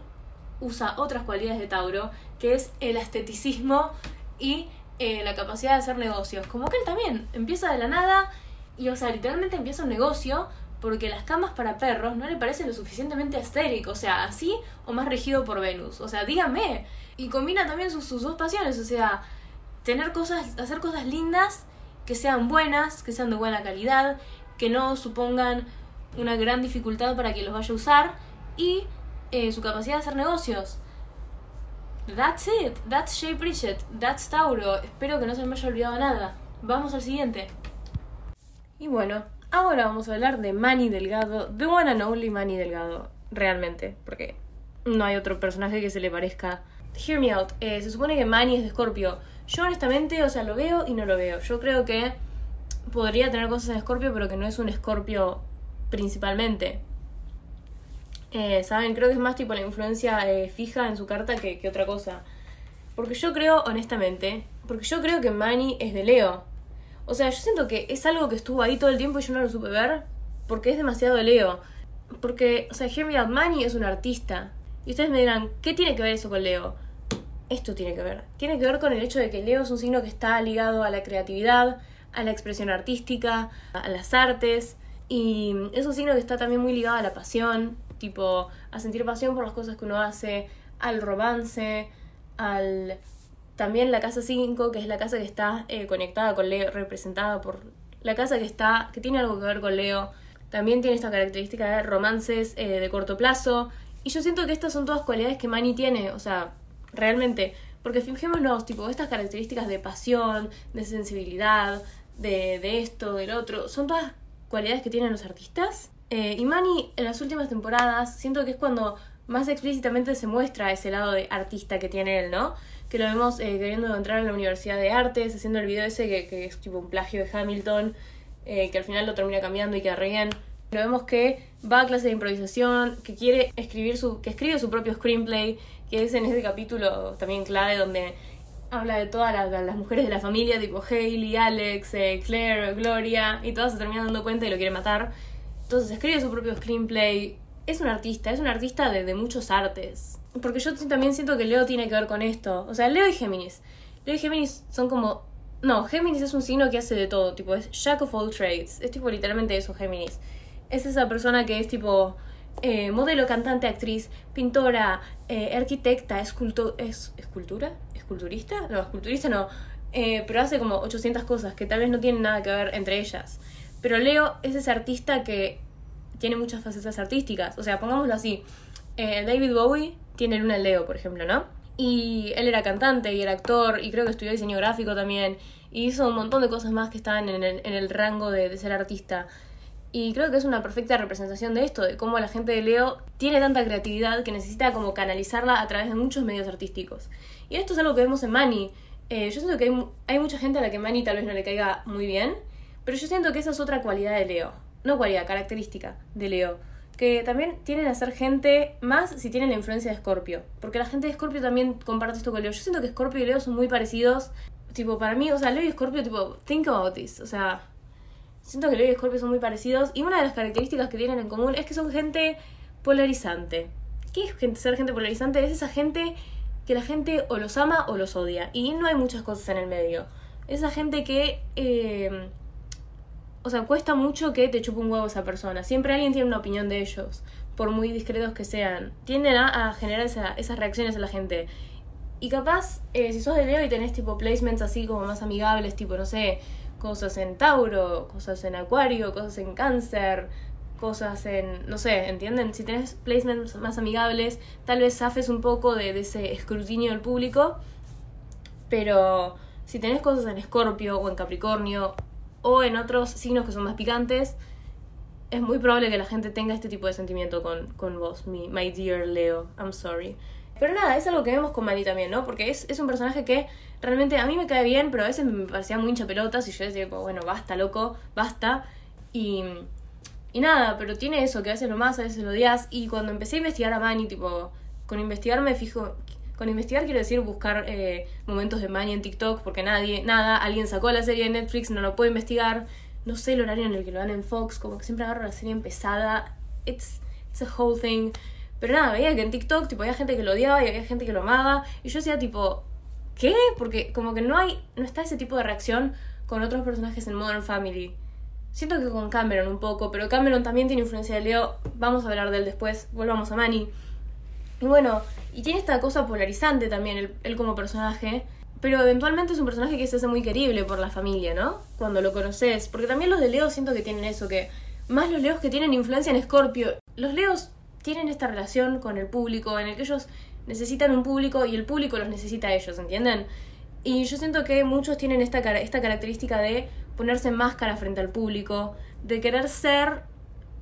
usa otras cualidades de Tauro, que es el esteticismo y eh, la capacidad de hacer negocios. Como que él también empieza de la nada y, o sea, literalmente empieza un negocio porque las camas para perros no le parecen lo suficientemente estéricos, o sea, así o más regido por Venus. O sea, dígame, y combina también sus, sus dos pasiones, o sea, tener cosas, hacer cosas lindas, que sean buenas, que sean de buena calidad, que no supongan una gran dificultad para quien los vaya a usar y eh, su capacidad de hacer negocios. That's it, that's Jay Pritchett, that's Tauro. Espero que no se me haya olvidado nada. Vamos al siguiente. Y bueno, ahora vamos a hablar de Manny Delgado, de One and Only Manny Delgado, realmente, porque no hay otro personaje que se le parezca Hear me out. Eh, se supone que Manny es de Scorpio. Yo honestamente, o sea, lo veo y no lo veo. Yo creo que podría tener cosas en Scorpio, pero que no es un Scorpio principalmente. Eh, Saben, creo que es más tipo la influencia eh, fija en su carta que, que otra cosa. Porque yo creo, honestamente, porque yo creo que Manny es de Leo. O sea, yo siento que es algo que estuvo ahí todo el tiempo y yo no lo supe ver porque es demasiado de Leo. Porque, o sea, Out Manny es un artista. Y ustedes me dirán, ¿qué tiene que ver eso con Leo? Esto tiene que ver. Tiene que ver con el hecho de que Leo es un signo que está ligado a la creatividad, a la expresión artística, a las artes. Y es un signo que está también muy ligado a la pasión, tipo a sentir pasión por las cosas que uno hace, al romance, al también la casa 5, que es la casa que está eh, conectada con Leo, representada por la casa que está, que tiene algo que ver con Leo. También tiene esta característica de romances eh, de corto plazo. Y yo siento que estas son todas cualidades que Manny tiene, o sea, realmente. Porque fijémonos, tipo, estas características de pasión, de sensibilidad, de, de esto, del otro, son todas cualidades que tienen los artistas. Eh, y Manny en las últimas temporadas siento que es cuando más explícitamente se muestra ese lado de artista que tiene él, ¿no? Que lo vemos eh, queriendo entrar en la Universidad de Artes, haciendo el video ese que, que es tipo un plagio de Hamilton, eh, que al final lo termina cambiando y queda re bien. Lo vemos que va a clase de improvisación, que quiere escribir su, que escribe su propio screenplay, que es en ese capítulo también clave donde habla de todas las, mujeres de la familia, tipo Hailey, Alex, eh, Claire, Gloria, y todas se terminan dando cuenta y lo quiere matar. Entonces escribe su propio screenplay. Es un artista, es un artista de, muchos artes. Porque yo también siento que Leo tiene que ver con esto. O sea, Leo y Géminis. Leo y Géminis son como... No, Géminis es un signo que hace de todo, tipo, es Jack of all trades. Es tipo literalmente eso, Géminis. Es esa persona que es tipo eh, modelo, cantante, actriz, pintora, eh, arquitecta, esculto es, escultura, esculturista, no, esculturista no, eh, pero hace como 800 cosas que tal vez no tienen nada que ver entre ellas. Pero Leo es ese artista que tiene muchas facetas artísticas, o sea, pongámoslo así, David Bowie tiene luna en Leo, por ejemplo, ¿no? Y él era cantante y era actor y creo que estudió diseño gráfico también y hizo un montón de cosas más que estaban en el, rango de, ser artista. Y creo que es una perfecta representación de esto, de cómo la gente de Leo tiene tanta creatividad que necesita como canalizarla a través de muchos medios artísticos. Y esto es algo que vemos en Manny. Eh, yo siento que hay, hay, mucha gente a la que Manny tal vez no le caiga muy bien, pero yo siento que esa es otra cualidad de Leo. No cualidad, característica de Leo. Que también tienen a ser gente más si tienen la influencia de Scorpio. Porque la gente de Scorpio también comparte esto con Leo. Yo siento que Scorpio y Leo son muy parecidos. Tipo, para mí, o sea, Leo y Scorpio, tipo, think about this. O sea, Siento que Leo y Scorpio son muy parecidos y una de las características que tienen en común es que son gente polarizante. ¿Qué es ser gente polarizante? Es esa gente que la gente o los ama o los odia y no hay muchas cosas en el medio. Esa gente que... Eh, o sea, cuesta mucho que te chupe un huevo esa persona. Siempre alguien tiene una opinión de ellos, por muy discretos que sean. Tienden a, generar esas reacciones en la gente. Y capaz, eh, si sos de Leo y tenés tipo placements así como más amigables, tipo, no sé, cosas en Tauro, cosas en Acuario, cosas en Cáncer, cosas en, no sé, ¿entienden? Si tenés placements más amigables, tal vez zafes un poco de, ese escrutinio del público, pero si tenés cosas en Escorpio o en Capricornio o en otros signos que son más picantes, es muy probable que la gente tenga este tipo de sentimiento con, con vos, mi, my dear Leo, I'm sorry. Pero nada, es algo que vemos con Manny también, ¿no? Porque es, es un personaje que realmente a mí me cae bien, pero a veces me parecía muy hincha pelotas y yo decía, bueno, basta, loco, basta. Y, y nada, pero tiene eso, que a veces lo más, a veces lo odias. Y cuando empecé a investigar a Manny, tipo, con investigar me fijo, con investigar quiero decir buscar eh, momentos de Manny en TikTok, porque nadie, nada, alguien sacó la serie de Netflix, no lo puedo investigar. No sé el horario en el que lo dan en Fox, como que siempre agarro la serie empezada. It's, it's a whole thing. Pero nada, veía que en TikTok tipo había gente que lo odiaba y había gente que lo amaba. Y yo decía tipo, ¿qué? Porque como que no hay, no está ese tipo de reacción con otros personajes en Modern Family. Siento que con Cameron un poco, pero Cameron también tiene influencia de Leo. Vamos a hablar de él después. Volvamos a Manny. Y bueno, y tiene esta cosa polarizante también, él, como personaje. Pero eventualmente es un personaje que se hace muy querible por la familia, ¿no? Cuando lo conoces. Porque también los de Leo siento que tienen eso, que más los Leos que tienen influencia en Scorpio. Los Leos tienen esta relación con el público en el que ellos necesitan un público y el público los necesita a ellos, ¿entienden? Y yo siento que muchos tienen esta, esta característica de ponerse máscara frente al público, de querer ser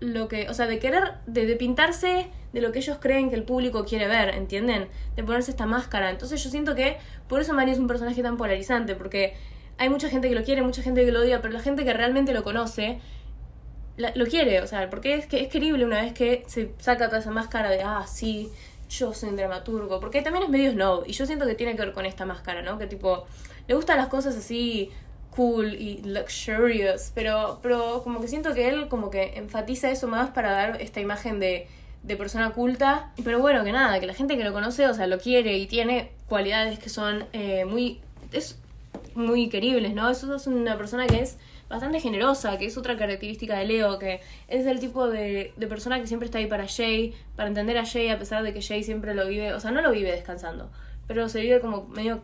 lo que, o sea, de querer, de, pintarse de lo que ellos creen que el público quiere ver, ¿entienden? De ponerse esta máscara. Entonces yo siento que por eso Mario es un personaje tan polarizante, porque hay mucha gente que lo quiere, mucha gente que lo odia, pero la gente que realmente lo conoce lo quiere, o sea, porque es que es querible una vez que se saca toda esa máscara de, ah, sí, yo soy un dramaturgo, porque también es medio snob, y yo siento que tiene que ver con esta máscara, ¿no? Que tipo, le gustan las cosas así cool y luxurious, pero, pero como que siento que él como que enfatiza eso más para dar esta imagen de, de persona culta, pero bueno, que nada, que la gente que lo conoce, o sea, lo quiere y tiene cualidades que son eh, muy, es muy queribles, ¿no? Eso es una persona que es bastante generosa, que es otra característica de Leo, que es el tipo de, de persona que siempre está ahí para Jay, para entender a Jay a pesar de que Jay siempre lo vive, o sea, no lo vive descansando, pero se vive como medio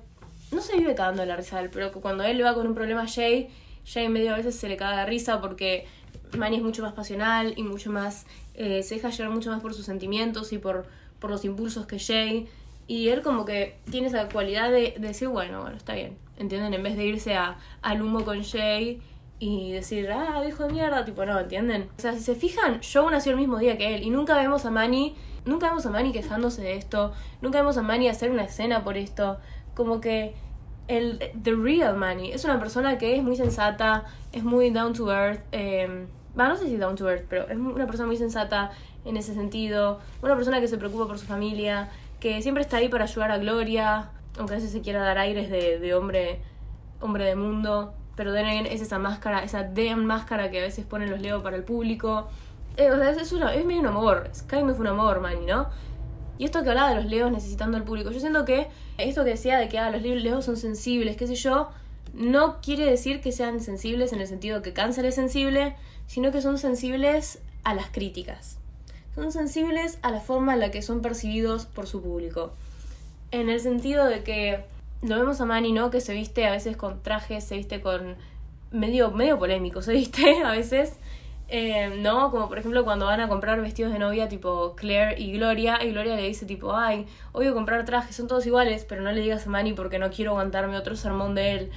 no se vive cagando la risa pero cuando él va con un problema a Jay, Jay medio a veces se le caga de risa porque Manny es mucho más pasional y mucho más, eh, se deja llevar mucho más por sus sentimientos y por, por los impulsos que Jay. Y él como que tiene esa cualidad de, decir, bueno, bueno, está bien, ¿entienden? En vez de irse a, al humo con Jay y decir, ah, hijo de mierda, tipo, no, ¿entienden? O sea, si se fijan, Joe nació el mismo día que él y nunca vemos a Manny, nunca vemos a Manny quejándose de esto, nunca vemos a Manny hacer una escena por esto como que el The Real Money es una persona que es muy sensata, es muy down to earth. Eh, no sé si down to earth, pero es una persona muy sensata en ese sentido. Una persona que se preocupa por su familia, que siempre está ahí para ayudar a Gloria, aunque a veces se quiera dar aires de, de hombre, hombre de mundo. Pero de es esa máscara, esa damn máscara que a veces ponen los Leo para el público. Eh, o sea, es, es medio un amor, es kind of un amor, Manny, ¿no? Y esto que hablaba de los leos necesitando al público, yo siento que esto que decía de que ah, los leos son sensibles, qué sé yo, no quiere decir que sean sensibles en el sentido que cáncer es sensible, sino que son sensibles a las críticas. Son sensibles a la forma en la que son percibidos por su público. En el sentido de que lo vemos a Manny, ¿no? Que se viste a veces con trajes, se viste con medio, medio polémico, se viste a veces. Eh, ¿No? Como por ejemplo cuando van a comprar vestidos de novia tipo Claire y Gloria, y Gloria le dice tipo, ay, a comprar trajes, son todos iguales, pero no le digas a Manny porque no quiero aguantarme otro sermón de él.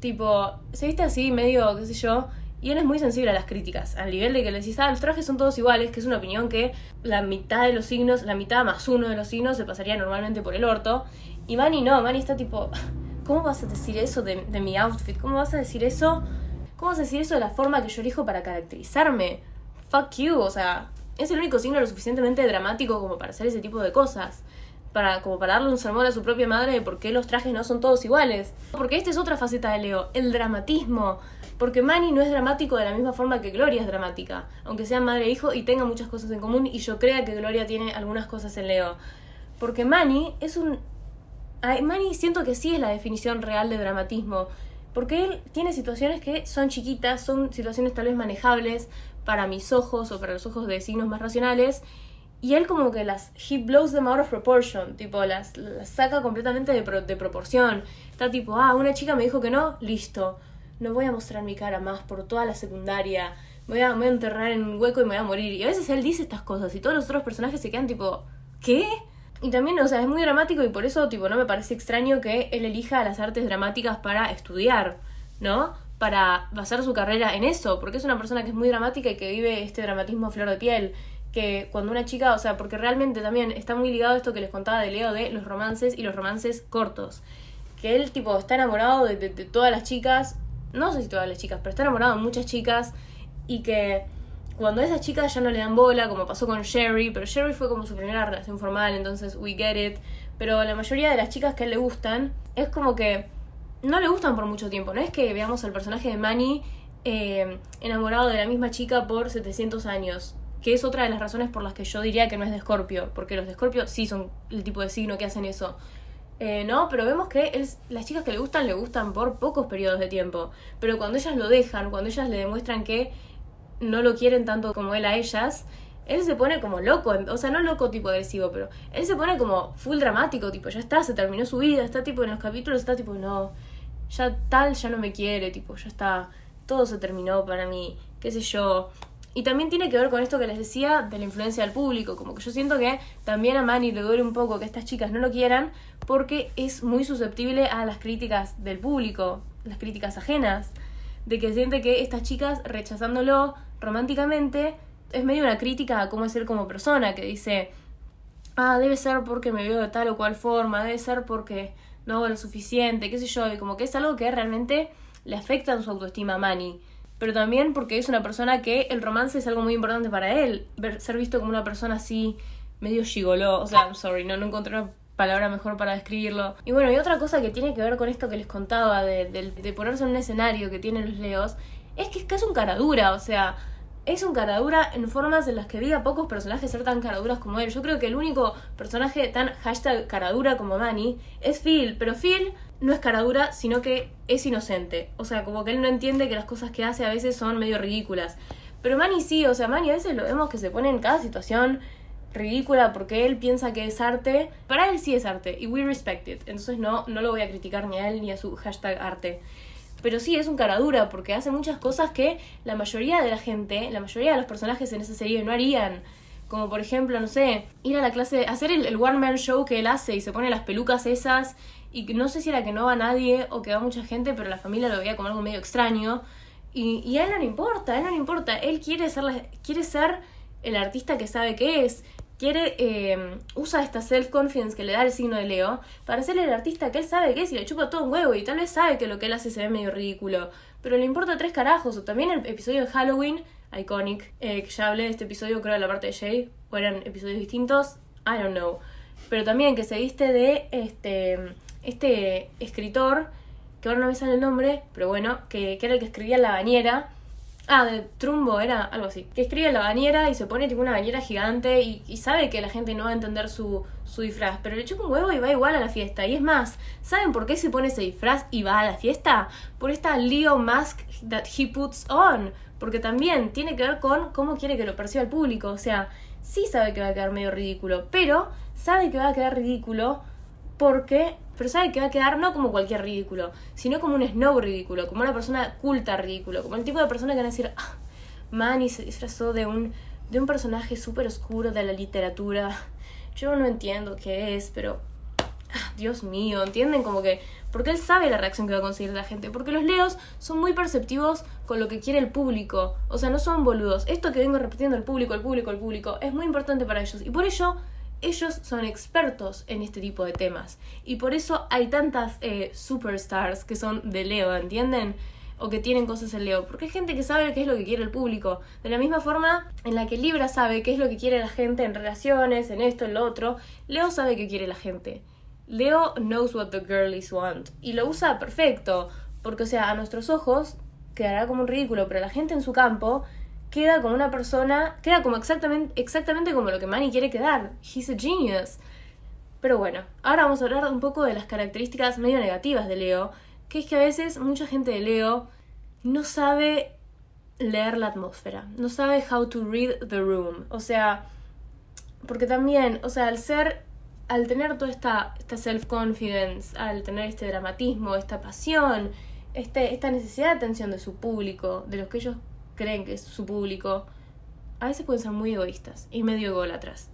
Tipo, se viste así, medio, qué sé yo, y él es muy sensible a las críticas, al nivel de que le decís, ah, los trajes son todos iguales, que es una opinión que la mitad de los signos, la mitad más uno de los signos se pasaría normalmente por el orto. Y Manny no, Manny está tipo, ¿cómo vas a decir eso de, de mi outfit? ¿Cómo vas a decir eso ¿Cómo vas a decir eso de la forma que yo elijo para caracterizarme? Fuck you, o sea, es el único signo lo suficientemente dramático como para hacer ese tipo de cosas. Para, como para darle un sermón a su propia madre de por qué los trajes no son todos iguales. Porque esta es otra faceta de Leo, el dramatismo. Porque Manny no es dramático de la misma forma que Gloria es dramática. Aunque sean madre e hijo y tengan muchas cosas en común y yo crea que Gloria tiene algunas cosas en Leo. Porque Manny es un... Manny siento que sí es la definición real de dramatismo. Porque él tiene situaciones que son chiquitas, son situaciones tal vez manejables para mis ojos o para los ojos de signos más racionales. Y él como que las, he blows them out of proportion, tipo, las, saca completamente de, proporción. Está tipo, ah, una chica me dijo que no, listo. No voy a mostrar mi cara más por toda la secundaria. voy a, voy a enterrar en un hueco y me voy a morir. Y a veces él dice estas cosas y todos los otros personajes se quedan tipo, ¿qué? Y también, o sea, es muy dramático y por eso, tipo, no me parece extraño que él elija las artes dramáticas para estudiar, ¿no? Para basar su carrera en eso, porque es una persona que es muy dramática y que vive este dramatismo a flor de piel. Que cuando una chica, o sea, porque realmente también está muy ligado a esto que les contaba de Leo de los romances y los romances cortos. Que él, tipo, está enamorado de, todas las chicas, no sé si todas las chicas, pero está enamorado de muchas chicas y que cuando a esas chicas ya no le dan bola, como pasó con Sherry, pero Sherry fue como su primera relación formal, entonces we get it. Pero la mayoría de las chicas que a él le gustan es como que no le gustan por mucho tiempo. No es que veamos al personaje de Manny eh, enamorado de la misma chica por 700 años. Que es otra de las razones por las que yo diría que no es de Scorpio. Porque los de Scorpio sí son el tipo de signo que hacen eso. Eh, no, pero vemos que las chicas que le gustan le gustan por pocos periodos de tiempo. Pero cuando ellas lo dejan, cuando ellas le demuestran que no lo quieren tanto como él a ellas, él se pone como loco, o sea, no loco tipo agresivo, pero él se pone como full dramático, tipo, ya está, se terminó su vida, está tipo en los capítulos, está tipo, no, ya tal, ya no me quiere, tipo, ya está, todo se terminó para mí, qué sé yo. Y también tiene que ver con esto que les decía de la influencia del público, como que yo siento que también a Manny le duele un poco que estas chicas no lo quieran porque es muy susceptible a las críticas del público, las críticas ajenas, de que siente que estas chicas rechazándolo románticamente es medio una crítica a cómo es él como persona, que dice, ah, debe ser porque me veo de tal o cual forma, debe ser porque no hago lo suficiente, qué sé yo, y como que es algo que realmente le afecta en su autoestima a Manny. pero también porque es una persona que el romance es algo muy importante para él, ver, ser visto como una persona así medio gigoló, o sea, I'm sorry, no, no encontré una palabra mejor para describirlo. Y bueno, y otra cosa que tiene que ver con esto que les contaba, de, de, de ponerse en un escenario que tienen los leos, es que es casi un caradura, o sea, es un caradura en formas en las que vi a pocos personajes ser tan caraduras como él. Yo creo que el único personaje tan hashtag caradura como Manny es Phil, pero Phil no es caradura, sino que es inocente. O sea, como que él no entiende que las cosas que hace a veces son medio ridículas. Pero Manny sí, o sea, Manny a veces lo vemos que se pone en cada situación ridícula porque él piensa que es arte. Para él sí es arte y we respect it. Entonces no, no lo voy a criticar ni a él ni a su hashtag arte pero sí es un caradura porque hace muchas cosas que la mayoría de la gente, la mayoría de los personajes en esa serie no harían. Como por ejemplo, no sé, ir a la clase, hacer el, one man show que él hace y se pone las pelucas esas y no sé si era que no va nadie o que va mucha gente, pero la familia lo veía como algo medio extraño. Y, y a él no le importa, a él no le importa, él quiere ser, quiere ser el artista que sabe que es, quiere, eh, usa esta self-confidence que le da el signo de Leo para ser el artista que él sabe que es y le chupa todo un huevo y tal vez sabe que lo que él hace se ve medio ridículo, pero le importa tres carajos. O también el episodio de Halloween, Iconic, eh, que ya hablé de este episodio, creo, de la parte de Jay, o eran episodios distintos, I don't know. Pero también que se viste de este, este escritor, que ahora no me sale el nombre, pero bueno, que, que era el que escribía La Bañera Ah, de Trumbo era algo así. Que escribe la bañera y se pone tipo una bañera gigante y, sabe que la gente no va a entender su, su disfraz, pero le chupa un huevo y va igual a la fiesta. Y es más, ¿saben por qué se pone ese disfraz y va a la fiesta? Por esta Leo mask that he puts on. Porque también tiene que ver con cómo quiere que lo perciba el público. O sea, sí sabe que va a quedar medio ridículo, pero sabe que va a quedar ridículo porque pero sabe que va a quedar no como cualquier ridículo, sino como un snow ridículo, como una persona culta ridículo, como el tipo de persona que van a decir, ah, Manny se disfrazó de un, de un personaje súper oscuro de la literatura. Yo no entiendo qué es, pero ah, Dios mío, ¿entienden? Como que, porque él sabe la reacción que va a conseguir la gente, porque los leos son muy perceptivos con lo que quiere el público, o sea, no son boludos. Esto que vengo repitiendo el público, el público, el público, es muy importante para ellos, y por ello ellos son expertos en este tipo de temas. Y por eso hay tantas eh, superstars que son de Leo, ¿entienden? O que tienen cosas en Leo. Porque hay gente que sabe qué es lo que quiere el público. De la misma forma en la que Libra sabe qué es lo que quiere la gente en relaciones, en esto, en lo otro, Leo sabe qué quiere la gente. Leo knows what the girlies want. Y lo usa perfecto. Porque, o sea, a nuestros ojos quedará como un ridículo, pero la gente en su campo queda como una persona, queda como exactamente, exactamente como lo que Manny quiere quedar. He's a genius. Pero bueno, ahora vamos a hablar un poco de las características medio negativas de Leo, que es que a veces mucha gente de Leo no sabe leer la atmósfera, no sabe how to read the room. O sea, porque también, o sea, al ser, al tener toda esta, esta self-confidence, al tener este dramatismo, esta pasión, este, esta necesidad de atención de su público, de los que ellos creen que es su público, a veces pueden ser muy egoístas y medio ególatras.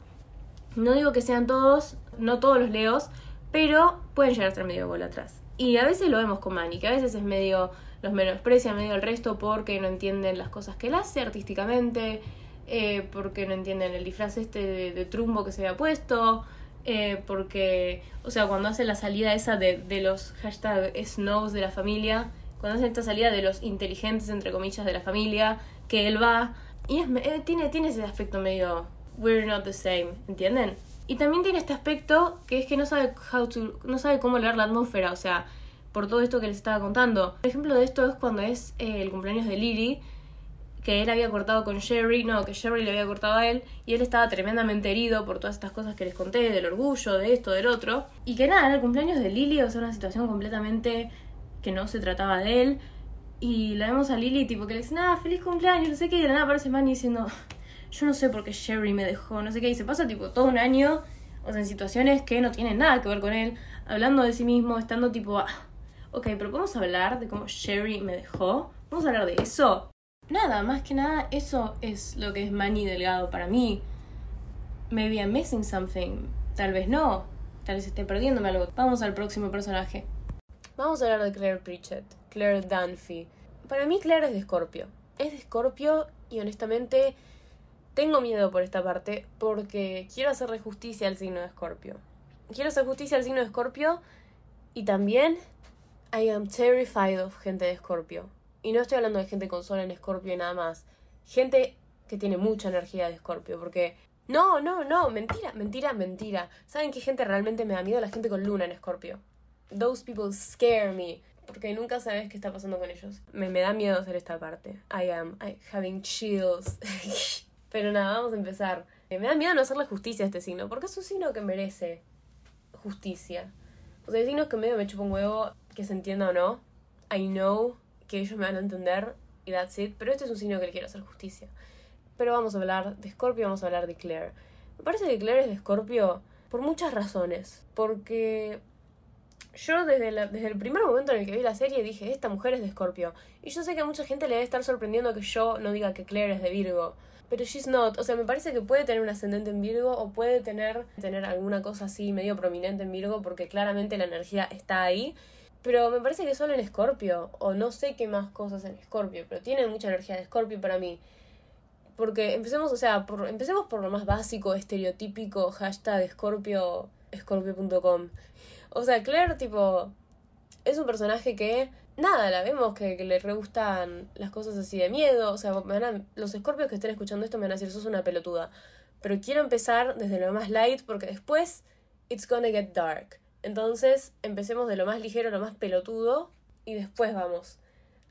No digo que sean todos, no todos los leos, pero pueden llegar a ser medio ególatras. Y a veces lo vemos con Manny, que a veces es medio, los menosprecia medio el resto porque no entienden las cosas que él hace artísticamente, eh, porque no entienden el disfraz este de, trumbo que se había puesto, eh, porque, o sea, cuando hace la salida esa de, de los hashtag snows de la familia, cuando hace esta salida de los inteligentes, entre comillas, de la familia, que él va. Y es, eh, tiene, tiene ese aspecto medio, we're not the same, ¿entienden? Y también tiene este aspecto que es que no sabe, how to, no sabe cómo leer la atmósfera, o sea, por todo esto que les estaba contando. El ejemplo de esto es cuando es eh, el cumpleaños de Lily, que él había cortado con Sherry, no, que Sherry le había cortado a él, y él estaba tremendamente herido por todas estas cosas que les conté, del orgullo, de esto, del otro. Y que nada, el cumpleaños de Lily, o sea, una situación completamente que no se trataba de él. Y la vemos a Lily, tipo, que le dice, nada, feliz cumpleaños, no sé qué, y de la nada aparece Manny diciendo, yo no sé por qué Sherry me dejó, no sé qué, y se pasa, tipo, todo un año, o sea, en situaciones que no tienen nada que ver con él, hablando de sí mismo, estando tipo, ah, ok, pero podemos hablar de cómo Sherry me dejó, vamos a hablar de eso. Nada, más que nada, eso es lo que es Manny Delgado para mí. Maybe I'm missing something, tal vez no, tal vez esté perdiéndome algo. Vamos al próximo personaje. Vamos a hablar de Claire Pritchett, Claire Dunphy. Para mí Claire es de Scorpio. Es de Scorpio y honestamente tengo miedo por esta parte porque quiero hacerle justicia al signo de Scorpio. Quiero hacer justicia al signo de Scorpio y también I am terrified of gente de Scorpio. Y no estoy hablando de gente con sol en escorpio y nada más. Gente que tiene mucha energía de escorpio, porque... No, no, no, mentira, mentira, mentira. ¿Saben qué gente realmente me da miedo? La gente con luna en escorpio. Those people scare me. Porque nunca sabes qué está pasando con ellos. Me, me da miedo hacer esta parte. I am having chills. Pero nada, vamos a empezar. Eh, me da miedo no hacerle justicia a este signo, porque es un signo que merece justicia. O sea, hay signos que medio me chupa un huevo que se entienda o no. I know que ellos me van a entender y that's it. Pero este es un signo que le quiero hacer justicia. Pero vamos a hablar de Scorpio, vamos a hablar de Claire. Me parece que Claire es de Scorpio por muchas razones. Porque yo desde, desde el primer momento en el que vi la serie dije, esta mujer es de Scorpio. Y yo sé que a mucha gente le debe estar sorprendiendo que yo no diga que Claire es de Virgo pero she's not. O sea, me parece que puede tener un ascendente en Virgo o puede tener, tener alguna cosa así medio prominente en Virgo porque claramente la energía está ahí. Pero me parece que solo en Escorpio, o no sé qué más cosas en Escorpio, pero tiene mucha energía de Escorpio para mí. Porque empecemos, o sea, por, empecemos por lo más básico, estereotípico, hashtag Escorpio, escorpio.com. O sea, Claire, tipo, es un personaje que nada, la vemos que, le re gustan las cosas así de miedo. O sea, los escorpios que estén escuchando esto me van a decir, sos una pelotuda. Pero quiero empezar desde lo más light porque después it's gonna get dark. Entonces, empecemos de lo más ligero, lo más pelotudo y después vamos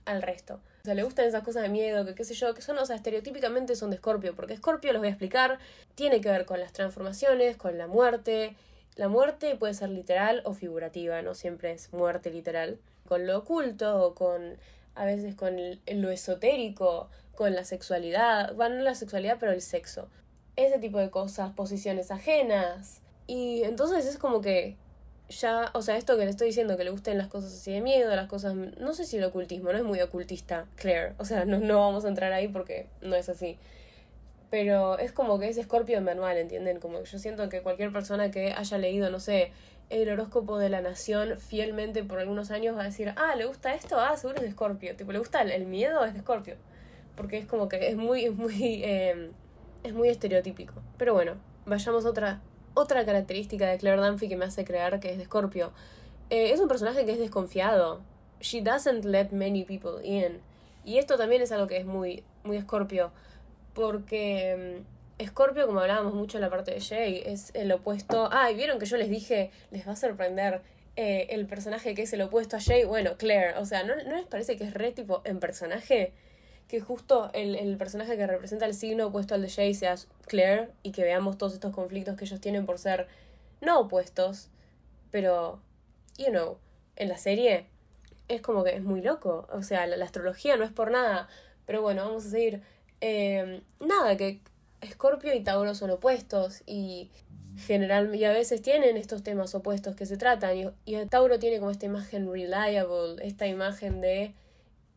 al resto. O sea, le gustan esas cosas de miedo, que qué sé yo, que son, o sea, estereotípicamente son de Escorpio, porque Escorpio, los voy a explicar, tiene que ver con las transformaciones, con la muerte. La muerte puede ser literal o figurativa, no siempre es muerte literal con lo oculto o con a veces con lo esotérico, con la sexualidad, bueno, no la sexualidad, pero el sexo. Ese tipo de cosas, posiciones ajenas. Y entonces es como que ya, o sea, esto que le estoy diciendo, que le gusten las cosas así de miedo, las cosas, no sé si el ocultismo, no es muy ocultista, Claire, o sea, no, no vamos a entrar ahí porque no es así. Pero es como que es escorpio en manual, ¿entienden? Como que yo siento que cualquier persona que haya leído, no sé, el horóscopo de la nación fielmente por algunos años va a decir, ah, ¿le gusta esto? Ah, seguro es de Escorpio. Tipo, ¿le gusta el, miedo? Es de Escorpio. Porque es como que es muy, es muy, em, es muy estereotípico. Pero bueno, vayamos a otra, otra característica de Claire Dunphy que me hace creer que es de Escorpio. Eh, es un personaje que es desconfiado. She doesn't let many people in. Y esto también es algo que es muy, muy Escorpio. Porque em, Scorpio, como hablábamos mucho en la parte de Jay, es el opuesto. Ah, y vieron que yo les dije, les va a sorprender eh, el personaje que es el opuesto a Jay. Bueno, Claire. O sea, ¿no, les parece que es re tipo en personaje? Que justo el, el, personaje que representa el signo opuesto al de Jay sea Claire y que veamos todos estos conflictos que ellos tienen por ser no opuestos, pero, you know, en la serie es como que es muy loco. O sea, la, astrología no es por nada. Pero bueno, vamos a seguir. Eh, nada, que Escorpio y Tauro son opuestos y general y a veces tienen estos temas opuestos que se tratan y, y Tauro tiene como esta imagen reliable, esta imagen de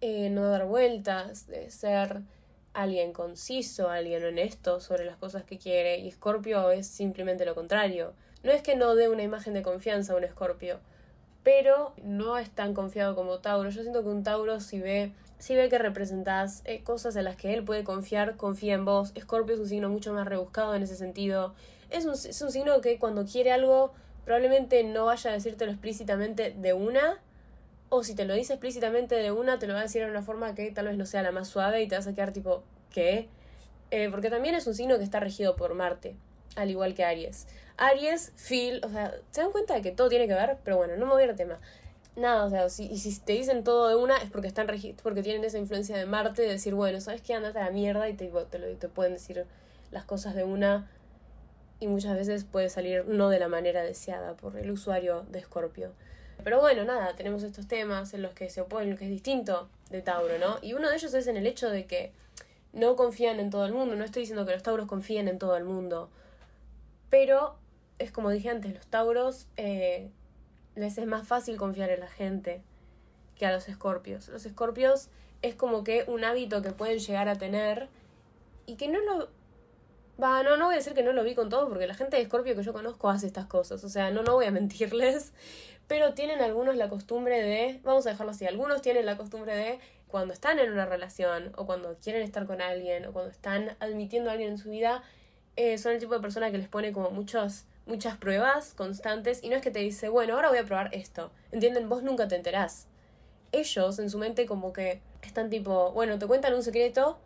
eh, no dar vueltas, de ser alguien conciso, alguien honesto sobre las cosas que quiere y Escorpio es simplemente lo contrario. No es que no dé una imagen de confianza a un Escorpio, pero no es tan confiado como Tauro. Yo siento que un Tauro si ve si ve que representás eh, cosas en las que él puede confiar, confía en vos. Escorpio es un signo mucho más rebuscado en ese sentido. Es un, es un signo que cuando quiere algo probablemente no vaya a decírtelo explícitamente de una, o si te lo dice explícitamente de una, te lo va a decir de una forma que tal vez no sea la más suave y te vas a quedar tipo, ¿qué? Eh, porque también es un signo que está regido por Marte, al igual que Aries. Aries, Phil, o sea, se dan cuenta de que todo tiene que ver, pero bueno, no me voy al tema nada, o sea, si, y si te dicen todo de una es porque están porque tienen esa influencia de Marte de decir, bueno, ¿sabes qué? Andate a la mierda y te, te, lo, te pueden decir las cosas de una y muchas veces puede salir no de la manera deseada por el usuario de Escorpio. Pero bueno, nada, tenemos estos temas en los que se oponen, que es distinto de Tauro, ¿no? Y uno de ellos es en el hecho de que no confían en todo el mundo. No estoy diciendo que los Tauros confíen en todo el mundo. Pero es como dije antes, los Tauros eh, les es más fácil confiar en la gente que a los escorpios. Los escorpios es como que un hábito que pueden llegar a tener y que no lo... Va, no, no voy a decir que no lo vi con todos porque la gente de escorpio que yo conozco hace estas cosas. O sea, no, no voy a mentirles. Pero tienen algunos la costumbre de... Vamos a dejarlo así. Algunos tienen la costumbre de cuando están en una relación o cuando quieren estar con alguien o cuando están admitiendo a alguien en su vida, eh, son el tipo de persona que les pone como muchos muchas pruebas constantes y no es que te dice, bueno, ahora voy a probar esto. ¿Entienden? Vos nunca te enterás. Ellos en su mente como que están tipo, bueno, te cuentan un secreto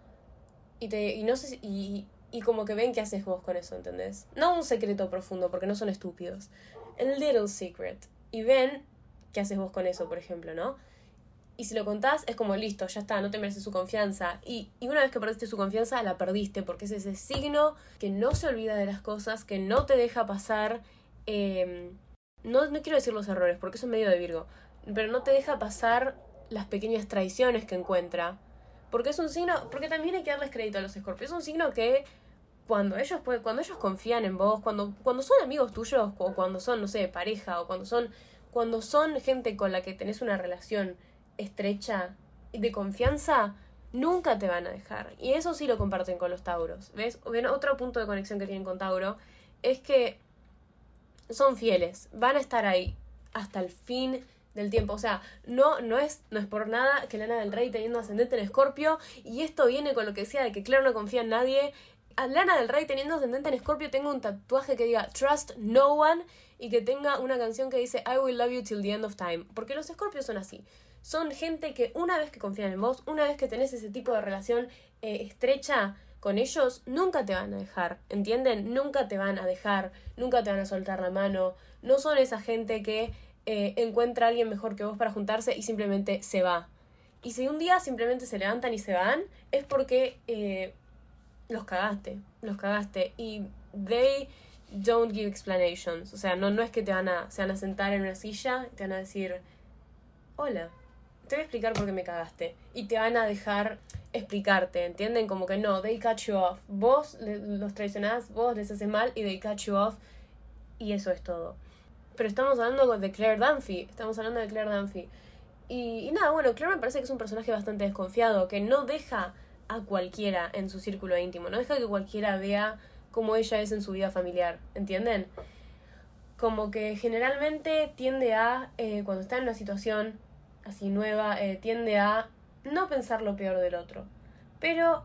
y te y no sé si- y, y como que ven qué haces vos con eso, ¿entendés? No un secreto profundo, porque no son estúpidos. El little secret. Y ven qué haces vos con eso, por ejemplo, ¿no? Y si lo contás, es como listo, ya está, no te mereces su confianza. Y, y una vez que perdiste su confianza, la perdiste, porque es ese signo que no se olvida de las cosas, que no te deja pasar. eh, no, no quiero decir los errores, porque eso es medio de Virgo, pero no te deja pasar las pequeñas traiciones que encuentra. Porque es un signo, porque también hay que darles crédito a los escorpios. Es un signo que cuando ellos cuando ellos confían en vos, cuando, cuando son amigos tuyos, o cuando son, no sé, pareja, o cuando son, cuando son gente con la que tenés una relación estrecha de confianza, nunca te van a dejar. Y eso sí lo comparten con los Tauros. ¿Ves? Otro punto de conexión que tienen con Tauro es que son fieles, van a estar ahí hasta el fin del tiempo. O sea, no, no, es, no es por nada que Lana del Rey teniendo ascendente en Escorpio, y esto viene con lo que decía de que Claire no confía en nadie. Lana del Rey teniendo ascendente en Escorpio tengo un tatuaje que diga Trust No One y que tenga una canción que dice I will love you till the end of time. Porque los Escorpios son así. Son gente que una vez que confían en vos, una vez que tenés ese tipo de relación eh, estrecha con ellos, nunca te van a dejar, ¿entienden? Nunca te van a dejar, nunca te van a soltar la mano. No son esa gente que eh, encuentra a alguien mejor que vos para juntarse y simplemente se va. Y si un día simplemente se levantan y se van, es porque eh, los cagaste, los cagaste. Y they don't give explanations. O sea, no, no es que te van a, se van a sentar en una silla y te van a decir, hola, te voy a explicar por qué me cagaste. Y te van a dejar explicarte, ¿entienden? Como que no, they cut you off. Vos los traicionás, vos les haces mal y they cut you off. Y eso es todo. Pero estamos hablando de Claire Dunphy. Estamos hablando de Claire Dunphy. Y, y nada, bueno, Claire me parece que es un personaje bastante desconfiado, que no deja a cualquiera en su círculo íntimo, no deja que cualquiera vea cómo ella es en su vida familiar, ¿entienden? Como que generalmente tiende a, eh, cuando está en una situación así nueva, eh, tiende a no pensar lo peor del otro, pero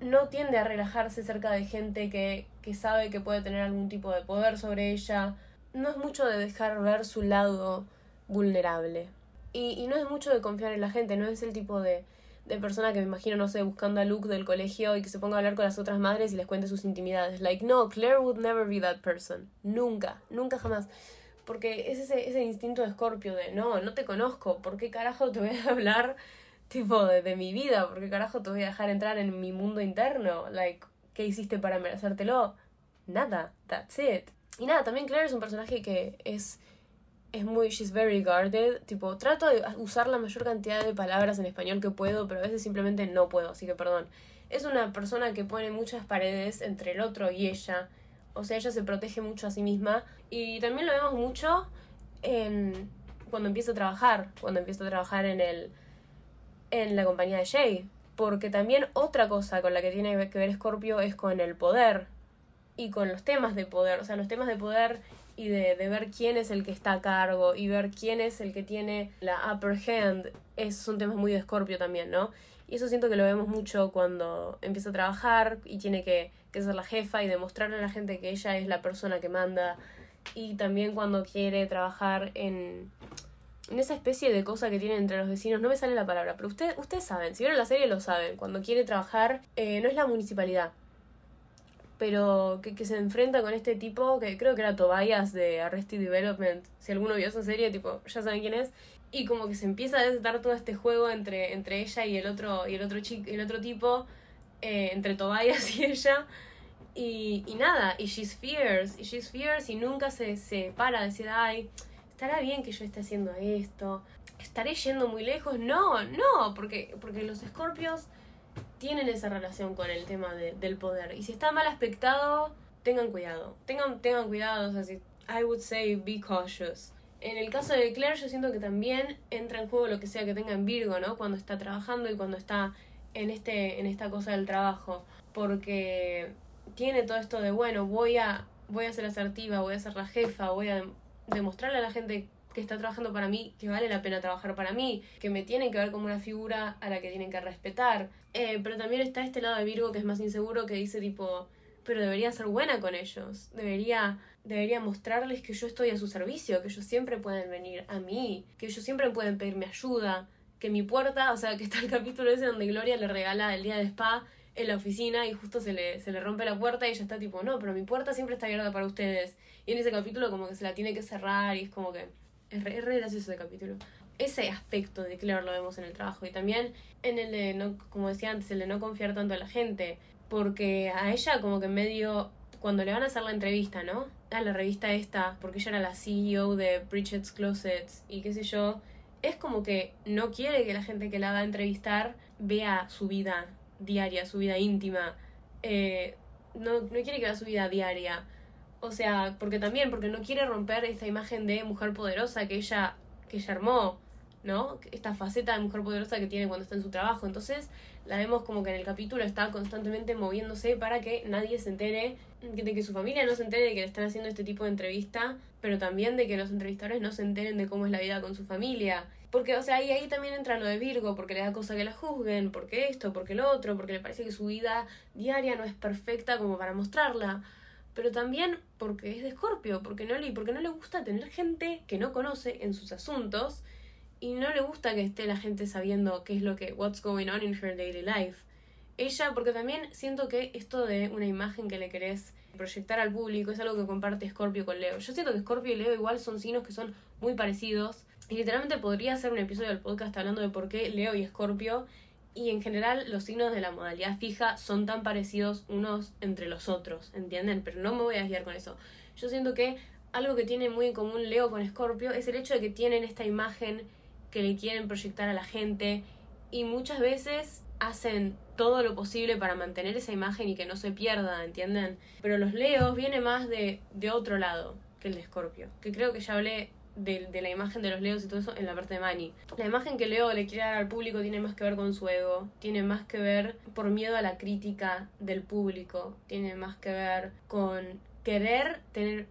no tiende a relajarse cerca de gente que, que sabe que puede tener algún tipo de poder sobre ella. No es mucho de dejar ver su lado vulnerable. Y, y no es mucho de confiar en la gente, no es el tipo de, de persona que me imagino, no sé, buscando a Luke del colegio y que se ponga a hablar con las otras madres y les cuente sus intimidades. Like, no, Claire would never be that person. Nunca, nunca jamás. Porque es ese, ese instinto de escorpio de, no, no te conozco, ¿por qué carajo te voy a hablar tipo de, mi vida? ¿Por qué carajo te voy a dejar entrar en mi mundo interno? Like, ¿qué hiciste para merecértelo? Nada, that's it. Y nada, también Claire es un personaje que es es muy, she's very guarded, tipo, trato de usar la mayor cantidad de palabras en español que puedo, pero a veces simplemente no puedo, así que perdón. Es una persona que pone muchas paredes entre el otro y ella, o sea, ella se protege mucho a sí misma, y también lo vemos mucho en cuando empieza a trabajar, cuando empieza a trabajar en el en la compañía de Jay, porque también otra cosa con la que tiene que ver Scorpio es con el poder y con los temas de poder, o sea, los temas de poder y de, de ver quién es el que está a cargo y ver quién es el que tiene la upper hand, esos son temas muy de Scorpio también, ¿no? Y eso siento que lo vemos mucho cuando empieza a trabajar y tiene que, que ser la jefa y demostrarle a la gente que ella es la persona que manda. Y también cuando quiere trabajar en, en esa especie de cosa que tienen entre los vecinos, no me sale la palabra, pero usted, ustedes saben, si vieron la serie lo saben, cuando quiere trabajar, eh, no es la municipalidad, pero que, que se enfrenta con este tipo que creo que era Tobias de Arrested Development. Si alguno vio esa serie, tipo, ya saben quién es. Y como que se empieza a desatar todo este juego entre, entre ella y el otro, y el otro chico, el otro tipo, eh, entre Tobias y ella. Y, y nada, y she's fierce, y she's fierce y nunca se, se para a decir, ay, estará bien que yo esté haciendo esto, estaré yendo muy lejos. No, no, porque, porque los escorpios tienen esa relación con el tema de- del poder. Y si está mal aspectado, tengan cuidado. Tengan, tengan cuidado, o sea, si, I would say be cautious. En el caso de Claire, yo siento que también entra en juego lo que sea que tenga en Virgo, ¿no? Cuando está trabajando y cuando está en, este, en esta cosa del trabajo. Porque tiene todo esto de, bueno, voy a, voy a ser asertiva, voy a ser la jefa, voy a demostrarle a la gente que está trabajando para mí que vale la pena trabajar para mí, que me tienen que ver como una figura a la que tienen que respetar. Eh, pero también está este lado de Virgo que es más inseguro que dice tipo, pero debería ser buena con ellos, debería, debería mostrarles que yo estoy a su servicio, que ellos siempre pueden venir a mí, que ellos siempre pueden pedirme ayuda. Que mi puerta, o sea, que está el capítulo ese donde Gloria le regala el día de spa en la oficina y justo se le, se le rompe la puerta y ella está tipo, no, pero mi puerta siempre está abierta para ustedes. Y en ese capítulo como que se la tiene que cerrar y es como que es re, es re gracioso ese capítulo. Ese aspecto de Claire lo vemos en el trabajo y también en el de, no, como decía antes, el de no confiar tanto en la gente. Porque a ella como que medio, cuando le van a hacer la entrevista, ¿no? A la revista esta, porque ella era la CEO de Bridget's Closets y qué sé yo, es como que no quiere que la gente que la va a entrevistar vea su vida diaria, su vida íntima. Eh, no, no quiere que vea su vida diaria. O sea, porque también, porque no quiere romper esta imagen de mujer poderosa que ella, que ella armó. ¿No? Esta faceta de mujer poderosa que tiene cuando está en su trabajo. Entonces la vemos como que en el capítulo está constantemente moviéndose para que nadie se entere, de que su familia no se entere de que le están haciendo este tipo de entrevista, pero también de que los entrevistadores no se enteren de cómo es la vida con su familia. Porque, o sea, ahí, ahí también entra lo de Virgo, porque le da cosa que la juzguen, porque esto, porque lo otro, porque le parece que su vida diaria no es perfecta como para mostrarla pero también porque es de Escorpio, porque no le, porque no le gusta tener gente que no conoce en sus asuntos y no le gusta que esté la gente sabiendo qué es lo que, what's going on in her daily life. Ella, porque también siento que esto de una imagen que le querés proyectar al público es algo que comparte Scorpio con Leo. Yo siento que Scorpio y Leo igual son signos que son muy parecidos. Y literalmente podría hacer un episodio del podcast hablando de por qué Leo y Scorpio y en general los signos de la modalidad fija son tan parecidos unos entre los otros, ¿entienden? Pero no me voy a guiar con eso. Yo siento que algo que tiene muy en común Leo con Scorpio es el hecho de que tienen esta imagen que le quieren proyectar a la gente y muchas veces hacen todo lo posible para mantener esa imagen y que no se pierda, ¿entienden? Pero los Leos viene más de, de otro lado que el de Scorpio, que creo que ya hablé de, de, la imagen de los Leos y todo eso en la parte de Manny. La imagen que Leo le quiere dar al público tiene más que ver con su ego, tiene más que ver por miedo a la crítica del público, tiene más que ver con querer tener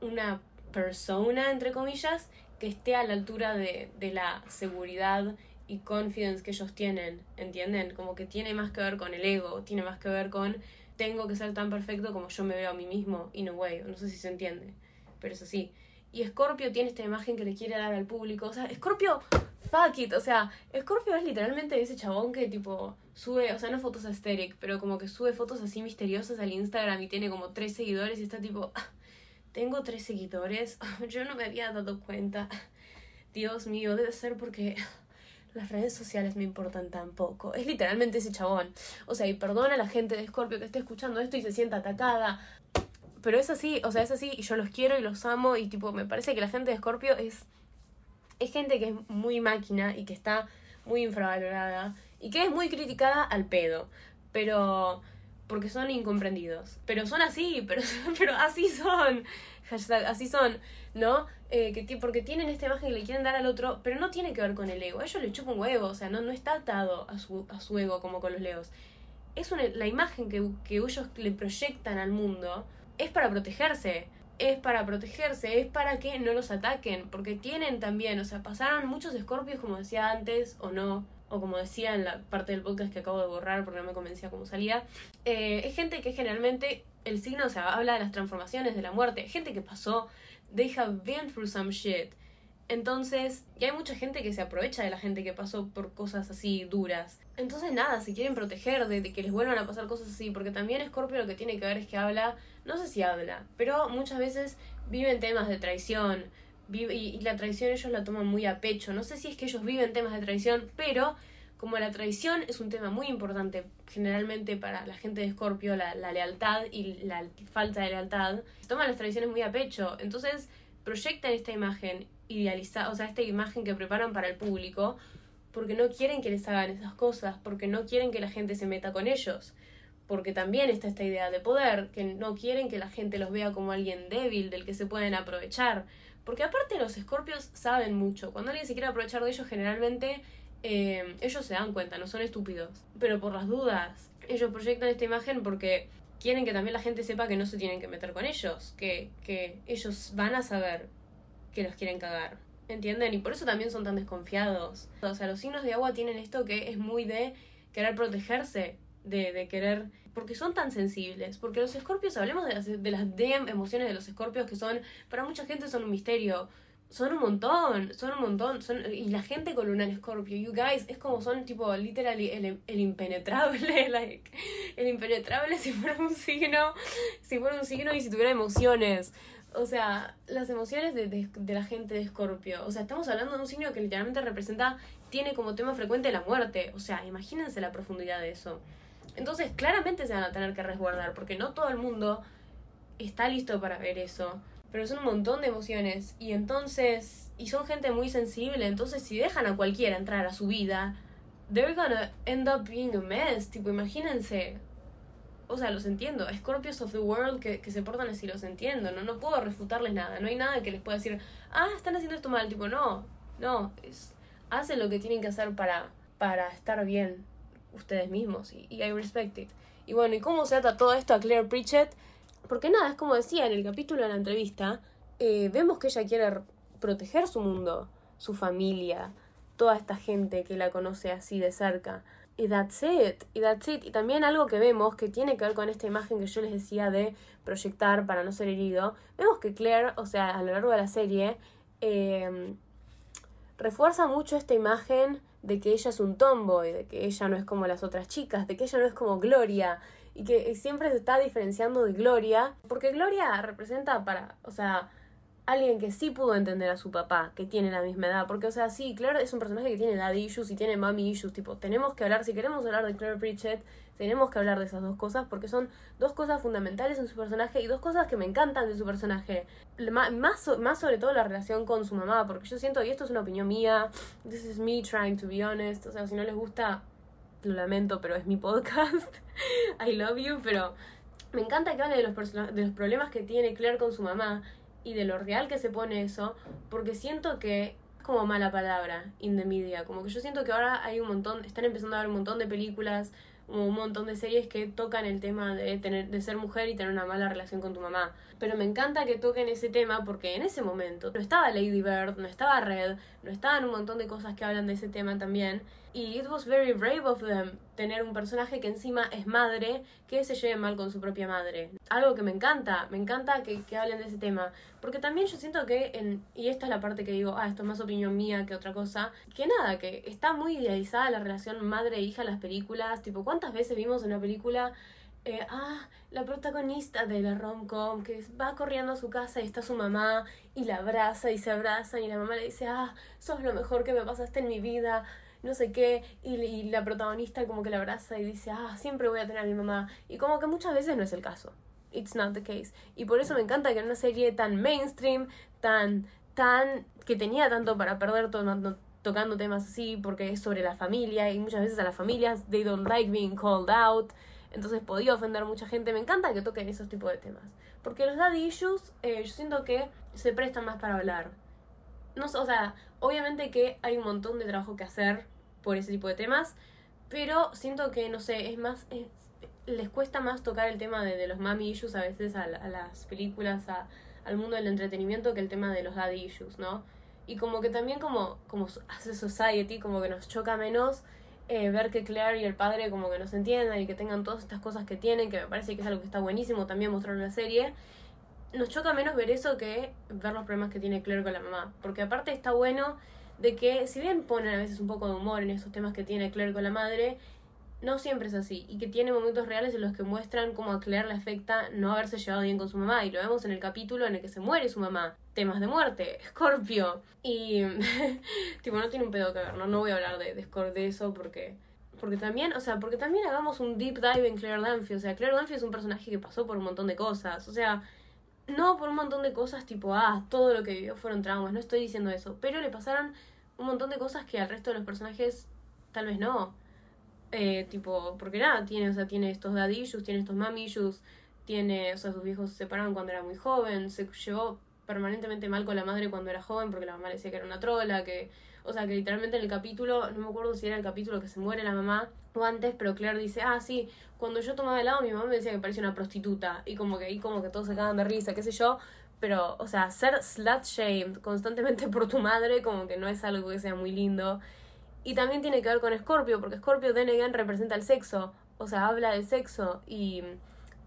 una persona, entre comillas, que esté a la altura de, de la seguridad y confidence que ellos tienen, ¿entienden? Como que tiene más que ver con el ego, tiene más que ver con tengo que ser tan perfecto como yo me veo a mí mismo, in a way, no sé si se entiende, pero es así. Y Scorpio tiene esta imagen que le quiere dar al público, o sea, Scorpio, fuck it, o sea, Scorpio es literalmente ese chabón que tipo sube, o sea, no fotos aesthetic, pero como que sube fotos así misteriosas al Instagram y tiene como tres seguidores y está tipo... Tengo tres seguidores. Yo no me había dado cuenta. Dios mío, debe ser porque las redes sociales me importan tan poco. Es literalmente ese chabón. O sea, y perdona a la gente de Scorpio que esté escuchando esto y se sienta atacada. Pero es así, o sea, es así y yo los quiero y los amo y tipo, me parece que la gente de Scorpio es... Es gente que es muy máquina y que está muy infravalorada y que es muy criticada al pedo. Pero porque son incomprendidos. Pero son así, pero, pero así son. Hashtag, así son, ¿no? Eh, que, porque tienen esta imagen que le quieren dar al otro, pero no tiene que ver con el ego. A ellos le chupa un huevo, o sea, no, no está atado a su, a su ego como con los leos. Es una, la imagen que, que ellos le proyectan al mundo es para protegerse. Es para protegerse, es para que no los ataquen, porque tienen también, o sea, pasaron muchos escorpios, como decía antes, o no, o como decía en la parte del podcast que acabo de borrar porque no me convencía cómo salía, eh, es gente que generalmente el signo, o habla de las transformaciones, de la muerte, gente que pasó, they have been through some shit. Entonces, y hay mucha gente que se aprovecha de la gente que pasó por cosas así duras. Entonces, nada, se quieren proteger de, de, que les vuelvan a pasar cosas así, porque también Scorpio lo que tiene que ver es que habla, no sé si habla, pero muchas veces viven temas de traición, y, la traición ellos la toman muy a pecho. No sé si es que ellos viven temas de traición, pero como la traición es un tema muy importante generalmente para la gente de Escorpio, la, lealtad y la falta de lealtad, toman las traiciones muy a pecho. Entonces proyectan esta imagen idealizada, o sea, esta imagen que preparan para el público, porque no quieren que les hagan esas cosas, porque no quieren que la gente se meta con ellos porque también está esta idea de poder, que no quieren que la gente los vea como alguien débil, del que se pueden aprovechar. Porque aparte los escorpios saben mucho. Cuando alguien se quiere aprovechar de ellos, generalmente eh, ellos se dan cuenta, no son estúpidos. Pero por las dudas, ellos proyectan esta imagen porque quieren que también la gente sepa que no se tienen que meter con ellos, que, que ellos van a saber que los quieren cagar. ¿Entienden? Y por eso también son tan desconfiados. O sea, los signos de agua tienen esto que es muy de querer protegerse de, de, querer, porque son tan sensibles, porque los escorpios, hablemos de las, de las DM emociones de los escorpios que son, para mucha gente son un misterio, son un montón, son un montón. Son, y la gente con luna en Scorpio, you guys, es como son tipo literally el, el impenetrable, like, el impenetrable si fuera un signo, si fuera un signo y si tuviera emociones. O sea, las emociones de, de, de la gente de Scorpio. O sea, estamos hablando de un signo que literalmente representa, tiene como tema frecuente la muerte. O sea, imagínense la profundidad de eso. Entonces, claramente se van a tener que resguardar, porque no todo el mundo está listo para ver eso pero son un montón de emociones y entonces, y son gente muy sensible, entonces si dejan a cualquiera entrar a su vida, they're gonna end up being a mess, tipo, imagínense. O sea, los entiendo. Scorpios of the world que, que se portan así, los entiendo. No, no puedo refutarles nada. No hay nada que les pueda decir, ah, están haciendo esto mal. Tipo, no, no. Es, hacen lo que tienen que hacer para, para estar bien ustedes mismos. Y, I respect it. Y bueno, ¿y cómo se ata todo esto a Claire Pritchett? Porque nada, es como decía en el capítulo de la entrevista, eh, vemos que ella quiere proteger su mundo, su familia, toda esta gente que la conoce así de cerca. Y that's it, y that's it. Y también algo que vemos que tiene que ver con esta imagen que yo les decía de proyectar para no ser herido. Vemos que Claire, o sea, a lo largo de la serie, eh, refuerza mucho esta imagen de que ella es un tomboy, de que ella no es como las otras chicas, de que ella no es como Gloria y que siempre se está diferenciando de Gloria, porque Gloria representa para, o sea, alguien que sí pudo entender a su papá, que tiene la misma edad. Porque, o sea, sí, Claire es un personaje que tiene daddy issues y tiene mommy issues. Tipo, tenemos que hablar, si queremos hablar de Claire Pritchett, tenemos que hablar de esas dos cosas porque son dos cosas fundamentales en su personaje y dos cosas que me encantan de su personaje. Más, más sobre todo la relación con su mamá, porque yo siento, y esto es una opinión mía, this is me trying to be honest, o sea, si no les gusta, lo lamento, pero es mi podcast. I love you, pero me encanta que hable de los, de los problemas que tiene Claire con su mamá y de lo real que se pone eso, porque siento que es como mala palabra in the media, como que yo siento que ahora hay un montón, están empezando a haber un montón de películas, un montón de series que tocan el tema de tener de ser mujer y tener una mala relación con tu mamá. Pero me encanta que toquen ese tema porque en ese momento no estaba Lady Bird, no estaba Red, no estaban un montón de cosas que hablan de ese tema también. Y it was very brave of them tener un personaje que encima es madre, que se lleve mal con su propia madre. Algo que me encanta, me encanta que, que hablen de ese tema. Porque también yo siento que, en, y esta es la parte que digo, ah, esto es más opinión mía que otra cosa, que nada, que está muy idealizada la relación madre-hija en las películas, tipo, ¿cuántas veces vimos en una película eh, ah, la protagonista de la rom-com que va corriendo a su casa y está su mamá y la abraza y se abrazan y la mamá le dice, ah, sos lo mejor que me pasaste en mi vida, no sé qué, y, la protagonista como que la abraza y dice, ah, siempre voy a tener a mi mamá. Y como que muchas veces no es el caso. It's not the case. Y por eso me encanta que en una serie tan mainstream, tan, tan, que tenía tanto para perder todo, tocando temas así, porque es sobre la familia, y muchas veces a las familias, they don't like being called out. Entonces podía ofender a mucha gente. Me encanta que toquen esos tipos de temas. Porque los daddy issues, eh, yo siento que se prestan más para hablar. No, o sea, obviamente que hay un montón de trabajo que hacer por ese tipo de temas, pero siento que, no sé, es más, les cuesta más tocar el tema de, los mami issues a veces a, las películas, a, al mundo del entretenimiento que el tema de los daddy issues, ¿no? Y como que también como, como hace Society, como que nos choca menos eh, ver que Claire y el padre como que no se entiendan y que tengan todas estas cosas que tienen, que me parece que es algo que está buenísimo también mostrar en la serie. Nos choca menos ver eso que ver los problemas que tiene Claire con la mamá. Porque aparte está bueno de que si bien ponen a veces un poco de humor en esos temas que tiene Claire con la madre, no siempre es así y que tiene momentos reales en los que muestran cómo a Claire le afecta no haberse llevado bien con su mamá y lo vemos en el capítulo en el que se muere su mamá. Temas de muerte, Scorpio y tipo no tiene un pedo que ver, no, no voy a hablar de, de, de eso porque porque también, o sea, porque también hagamos un deep dive en Claire Dunphy, o sea, Claire Dunphy es un personaje que pasó por un montón de cosas, o sea, no por un montón de cosas tipo, ah, todo lo que vivió fueron traumas, no estoy diciendo eso, pero le pasaron un montón de cosas que al resto de los personajes tal vez no. Eh, tipo, porque nada, tiene, o sea, tiene estos daddy tiene estos mami tiene, o sea, sus viejos se separaron cuando era muy joven, se llevó permanentemente mal con la madre cuando era joven porque la mamá decía que era una trola, que, o sea, que literalmente en el capítulo, no me acuerdo si era el capítulo que se muere la mamá o antes, pero Claire dice, ah, sí, cuando yo tomaba helado mi mamá me decía que parecía una prostituta y como que ahí como que todos se cagan de risa, qué sé yo, pero, o sea, ser slut shamed constantemente por tu madre como que no es algo que sea muy lindo. Y también tiene que ver con Scorpio, porque Scorpio then representa el sexo, o sea, habla del sexo y,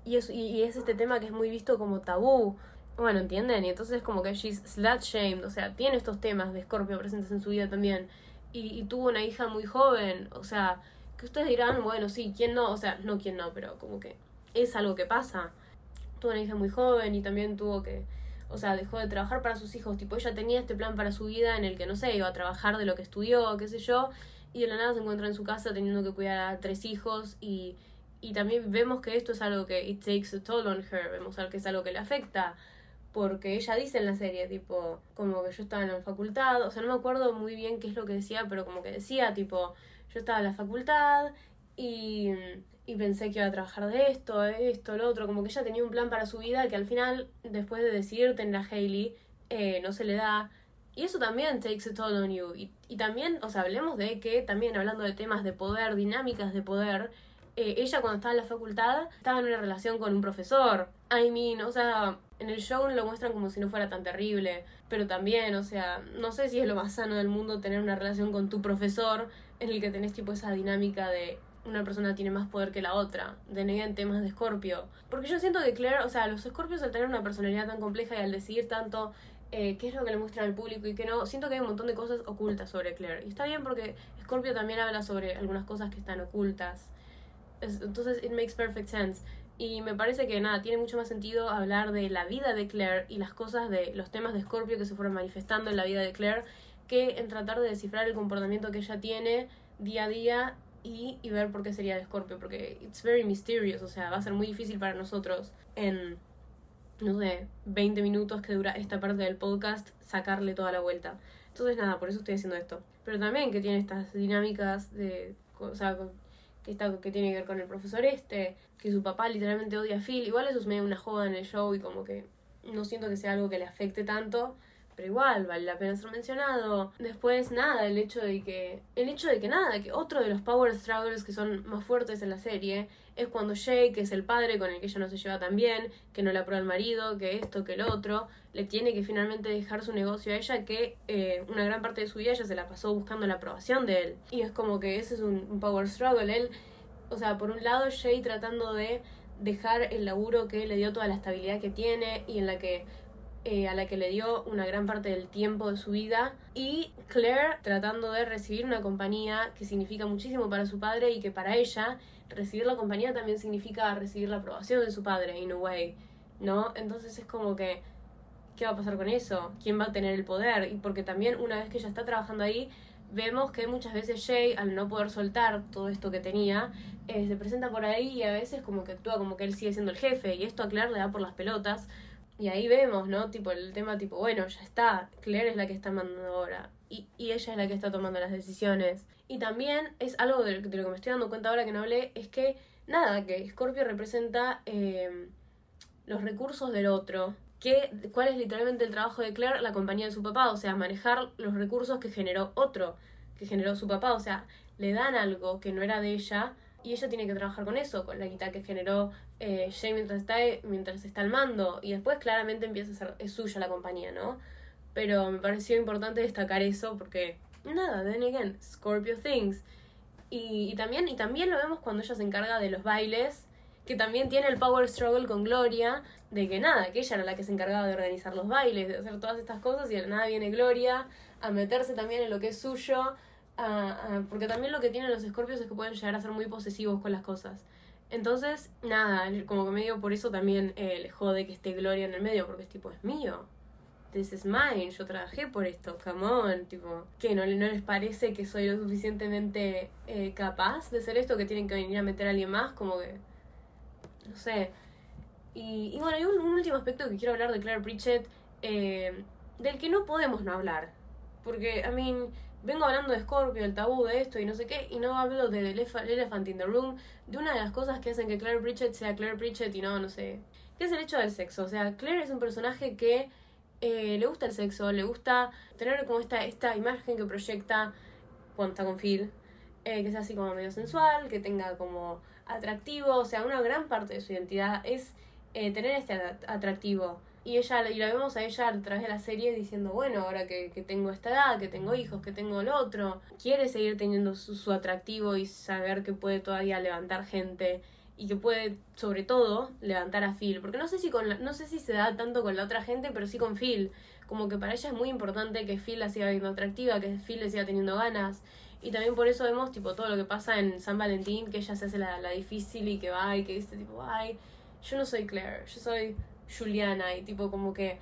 y, es, y, es este tema que es muy visto como tabú, Bueno, ¿entienden? Y entonces como que she's slut shamed, o sea, tiene estos temas de Scorpio presentes en su vida también. Y, y tuvo una hija muy joven, o sea, que ustedes dirán, bueno, sí, ¿quién no? O sea, no quién no, pero como que es algo que pasa. Tuvo una hija muy joven y también tuvo que, o sea, dejó de trabajar para sus hijos, tipo, ella tenía este plan para su vida en el que, no sé, iba a trabajar de lo que estudió, qué sé yo, y de la nada se encuentra en su casa teniendo que cuidar a tres hijos y, y también vemos que esto es algo que it takes a toll on her, vemos que es algo que le afecta porque ella dice en la serie, tipo, como que yo estaba en la facultad, o sea, no me acuerdo muy bien qué es lo que decía, pero como que decía, tipo, yo estaba en la facultad y, y pensé que iba a trabajar de esto, esto, lo otro, como que ella tenía un plan para su vida que al final, después de decidir tener a Hailey, eh, no se le da. Y eso también takes a toll on you. Y, y también, o sea, hablemos de que también hablando de temas de poder, dinámicas de poder, eh, ella cuando estaba en la facultad estaba en una relación con un profesor. I mean, o sea, en el show lo muestran como si no fuera tan terrible, pero también, o sea, no sé si es lo más sano del mundo tener una relación con tu profesor en el que tenés tipo esa dinámica de una persona tiene más poder que la otra, de en temas de Scorpio. Porque yo siento que Claire, o sea, los Scorpios al tener una personalidad tan compleja y al decidir tanto eh, qué es lo que le muestran al público y qué no, siento que hay un montón de cosas ocultas sobre Claire. Y está bien porque Scorpio también habla sobre algunas cosas que están ocultas. Entonces, it makes perfect sense. Y me parece que nada, tiene mucho más sentido hablar de la vida de Claire y las cosas de los temas de Scorpio que se fueron manifestando en la vida de Claire que en tratar de descifrar el comportamiento que ella tiene día a día y, y ver por qué sería de Scorpio, porque it's very mysterious, o sea, va a ser muy difícil para nosotros en, no sé, 20 minutos que dura esta parte del podcast sacarle toda la vuelta. Entonces nada, por eso estoy haciendo esto. Pero también que tiene estas dinámicas de, o sea, que, está, que tiene que ver con el profesor este, que su papá literalmente odia a Phil. Igual eso es medio una joda en el show y como que no siento que sea algo que le afecte tanto pero igual vale la pena ser mencionado. Después, nada, el hecho de que. El hecho de que nada, que otro de los power struggles que son más fuertes en la serie es cuando Jake, que es el padre con el que ella no se lleva tan bien, que no le aprueba el marido, que esto, que el otro, le tiene que finalmente dejar su negocio a ella, que eh, una gran parte de su vida ella se la pasó buscando la aprobación de él. Y es como que ese es un, un power struggle. Él, o sea, por un lado, Jake tratando de dejar el laburo que le dio toda la estabilidad que tiene y en la que eh, a la que le dio una gran parte del tiempo de su vida y Claire tratando de recibir una compañía que significa muchísimo para su padre y que para ella recibir la compañía también significa recibir la aprobación de su padre, in a way, ¿no? Entonces es como que, ¿qué va a pasar con eso? ¿Quién va a tener el poder? Y porque también una vez que ella está trabajando ahí, vemos que muchas veces Jay, al no poder soltar todo esto que tenía, eh, se presenta por ahí y a veces como que actúa como que él sigue siendo el jefe y esto a Claire le da por las pelotas y ahí vemos, ¿no? Tipo, el tema tipo, bueno, ya está, Claire es la que está mandando ahora. Y, y ella es la que está tomando las decisiones. Y también es algo de, lo que me estoy dando cuenta ahora que no hablé, es que, nada, que Scorpio representa eh, los recursos del otro. Que, ¿Cuál es literalmente el trabajo de Claire? La compañía de su papá, o sea, manejar los recursos que generó otro, que generó su papá. O sea, le dan algo que no era de ella y ella tiene que trabajar con eso, con la guitarra que generó eh, mientras está, mientras está al mando. Y después claramente empieza a ser, es suya la compañía, ¿no? Pero me pareció importante destacar eso porque, nada, then again, Scorpio Things. Y, y, también, y también lo vemos cuando ella se encarga de los bailes, que también tiene el power struggle con Gloria, de que nada, que ella era la que se encargaba de organizar los bailes, de hacer todas estas cosas, y de nada viene Gloria a meterse también en lo que es suyo porque también lo que tienen los escorpios es que pueden llegar a ser muy posesivos con las cosas. Entonces, nada, como que medio por eso también eh, le jode que esté Gloria en el medio, porque es tipo, es mío. This is mine, yo trabajé por esto, come on, tipo, que no, no les parece que soy lo suficientemente eh, capaz de hacer esto, que tienen que venir a meter a alguien más, como que, no sé. Y, y bueno, hay un, último aspecto que quiero hablar de Claire Pritchett, eh, del que no podemos no hablar, porque, I mean, vengo hablando de Scorpio, el tabú de esto y no sé qué, y no hablo de The Elephant in the Room, de una de las cosas que hacen que Claire Pritchett sea Claire Pritchett y no, no sé, que es el hecho del sexo. O sea, Claire es un personaje que eh, le gusta el sexo, le gusta tener como esta, esta imagen que proyecta cuando está con Phil, eh, que sea así como medio sensual, que tenga como atractivo, o sea, una gran parte de su identidad es eh, tener este atractivo. Y ella, y la vemos a ella a través de la serie diciendo, bueno, ahora que, que tengo esta edad, que tengo hijos, que tengo el otro, quiere seguir teniendo su, su, atractivo y saber que puede todavía levantar gente y que puede, sobre todo, levantar a Phil. Porque no sé si con no sé si se da tanto con la otra gente, pero sí con Phil. Como que para ella es muy importante que Phil la siga viendo atractiva, que Phil le siga teniendo ganas. Y también por eso vemos tipo todo lo que pasa en San Valentín, que ella se hace la, la difícil y que va y que dice tipo, ay, yo no soy Claire, yo soy Juliana y tipo como que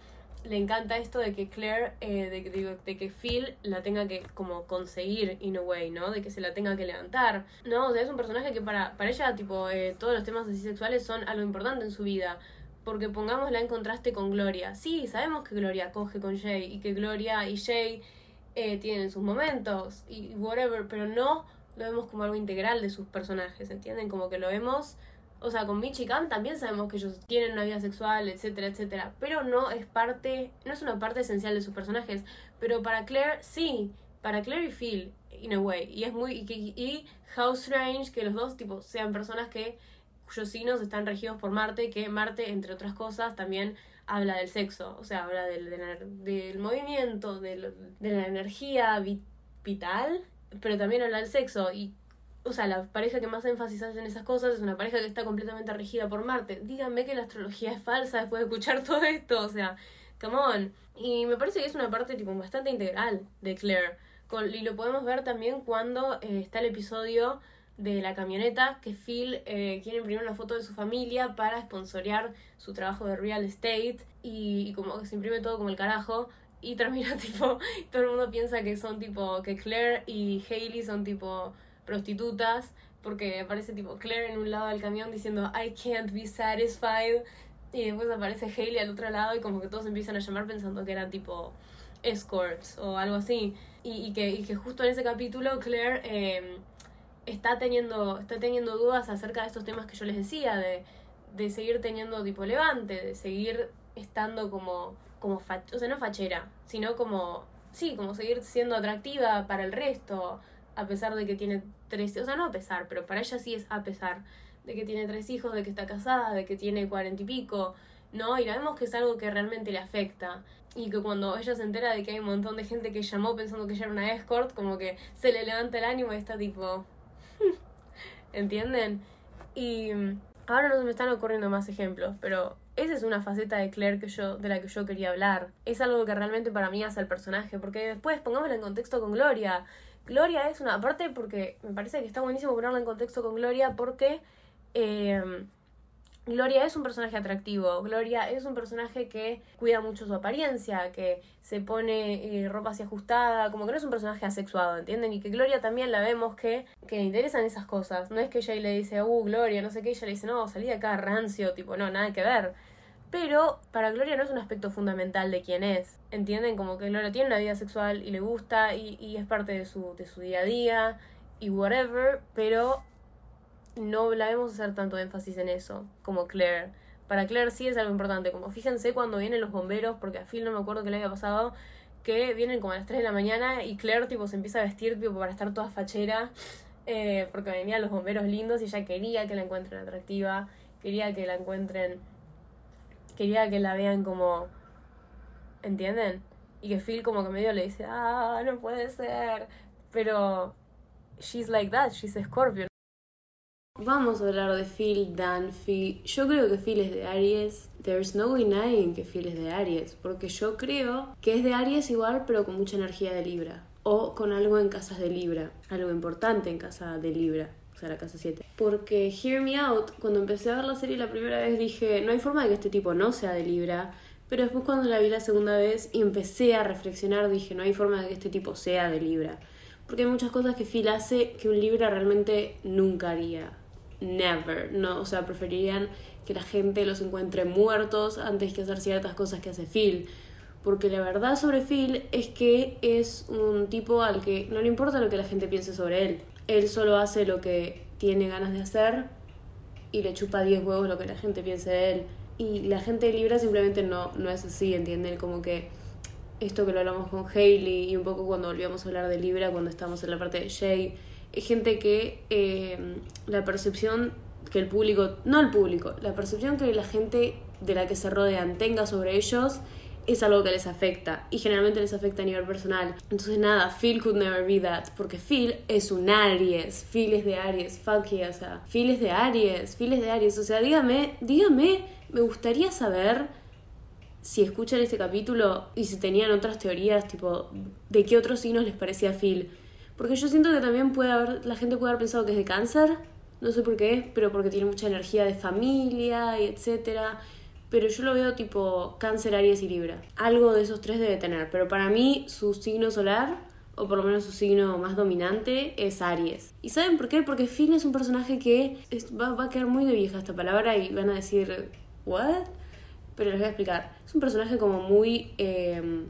le encanta esto de que Claire, eh, de, de, que Phil la tenga que como conseguir in a way, ¿no? De que se la tenga que levantar, ¿no? O sea, es un personaje que para, para ella, tipo, eh, todos los temas sexuales son algo importante en su vida. Porque pongámosla en contraste con Gloria. Sí, sabemos que Gloria coge con Jay y que Gloria y Jay eh, tienen sus momentos y whatever, pero no lo vemos como algo integral de sus personajes, ¿entienden? Como que lo vemos o sea, con Mitch y Khan también sabemos que ellos tienen una vida sexual, etcétera, etcétera. Pero no es parte, no es una parte esencial de sus personajes. Pero para Claire, sí. Para Claire y Phil, in a way. Y es muy. Y, How Strange que los dos, tipo, sean personas que cuyos signos están regidos por Marte, que Marte, entre otras cosas, también habla del sexo, o sea, habla del, del, movimiento, de la energía vital, pero también habla del sexo. Y o sea, la pareja que más énfasis hace en esas cosas es una pareja que está completamente regida por Marte. Díganme que la astrología es falsa después de escuchar todo esto, o sea, come on. Y me parece que es una parte tipo bastante integral de Claire. Y lo podemos ver también cuando eh, está el episodio de la camioneta que Phil eh, quiere imprimir una foto de su familia para sponsorear su trabajo de real estate y, y como que se imprime todo como el carajo y termina tipo todo el mundo piensa que son tipo que Claire y Hailey son tipo prostitutas, porque aparece tipo Claire en un lado del camión diciendo I can't be satisfied y después aparece Hailey al otro lado y como que todos empiezan a llamar pensando que eran tipo escorts o algo así. Y, que, y que justo en ese capítulo Claire em, está teniendo está teniendo dudas acerca de estos temas que yo les decía de, de seguir teniendo tipo levante de seguir estando como como o sea no fachera sino como sí como seguir siendo atractiva para el resto a pesar de que tiene tres, o sea, no a pesar, pero para ella sí es a pesar de que tiene tres hijos, de que está casada, de que tiene cuarenta y pico, ¿no? Y la vemos que es algo que realmente le afecta. Y que cuando ella se entera de que hay un montón de gente que llamó pensando que ella era una escort, como que se le levanta el ánimo y está tipo... ¿Entienden? Y ahora no se me están ocurriendo más ejemplos, pero esa es una faceta de Claire que yo, de la que yo quería hablar. Es algo que realmente para mí hace el personaje, porque después pongámoslo en contexto con Gloria. Gloria es una parte porque me parece que está buenísimo ponerla en contexto con Gloria porque eh, Gloria es un personaje atractivo, Gloria es un personaje que cuida mucho su apariencia, que se pone eh, ropa así ajustada, como que no es un personaje asexuado, ¿entienden? Y que Gloria también la vemos que, que le interesan esas cosas. No es que ella le dice, uh, Gloria, no sé qué, ella le dice, no, salí de acá rancio, tipo, no, nada que ver. Pero para Gloria no es un aspecto fundamental de quién es. ¿Entienden? Como que Gloria tiene una vida sexual y le gusta y, es parte de su, de su día a día y whatever, pero no la vemos hacer tanto énfasis en eso como Claire. Para Claire sí es algo importante, como fíjense cuando vienen los bomberos, porque a Phil no me acuerdo qué le había pasado, que vienen como a las 3 de la mañana y Claire tipo se empieza a vestir tipo para estar toda fachera, eh, porque venían los bomberos lindos y ella quería que la encuentren atractiva, quería que la encuentren quería que la vean como. ¿Entienden? Y que Phil como que medio le dice, ah, no puede ser. Pero. She's like that, she's a Scorpio. Vamos a hablar de Phil Dunphy. Yo creo que Phil es de Aries. There's no denying que Phil es de Aries. Porque yo creo que es de Aries igual, pero con mucha energía de Libra. O con algo en casas de Libra. Algo importante en casa de Libra la casa 7. Porque Hear Me Out, cuando empecé a ver la serie la primera vez dije, no hay forma de que este tipo no sea de Libra. Pero después cuando la vi la segunda vez y empecé a reflexionar, dije, no hay forma de que este tipo sea de Libra. Porque hay muchas cosas que Phil hace que un Libra realmente nunca haría. Never. No, o sea, preferirían que la gente los encuentre muertos antes que hacer ciertas cosas que hace Phil. Porque la verdad sobre Phil es que es un tipo al que no le importa lo que la gente piense sobre él él solo hace lo que tiene ganas de hacer y le chupa 10 huevos lo que la gente piense de él. Y la gente de Libra simplemente no, no es así, ¿entienden? Como que esto que lo hablamos con Hailey y un poco cuando volvíamos a hablar de Libra, cuando estábamos en la parte de Jay, es gente que eh, la percepción que el público, no el público, la percepción que la gente de la que se rodean tenga sobre ellos es algo que les afecta y generalmente les afecta a nivel personal. Entonces nada, Phil could never be that porque Phil es un Aries, Phil es de Aries, fuck yeah, o sea, Phil es de Aries, Phil es de Aries, o sea, dígame, dígame, me gustaría saber si escuchan este capítulo y si tenían otras teorías, tipo, de qué otros signos les parecía Phil. Porque yo siento que también puede haber, la gente puede haber pensado que es de cáncer, no sé por qué, pero porque tiene mucha energía de familia y etcétera pero yo lo veo tipo cáncer, Aries y Libra. Algo de esos tres debe tener, pero para mí su signo solar, o por lo menos su signo más dominante, es Aries. ¿Y saben por qué? Porque Finn es un personaje que va, a quedar muy de vieja esta palabra y van a decir, ¿what? Pero les voy a explicar. Es un personaje como muy... Em,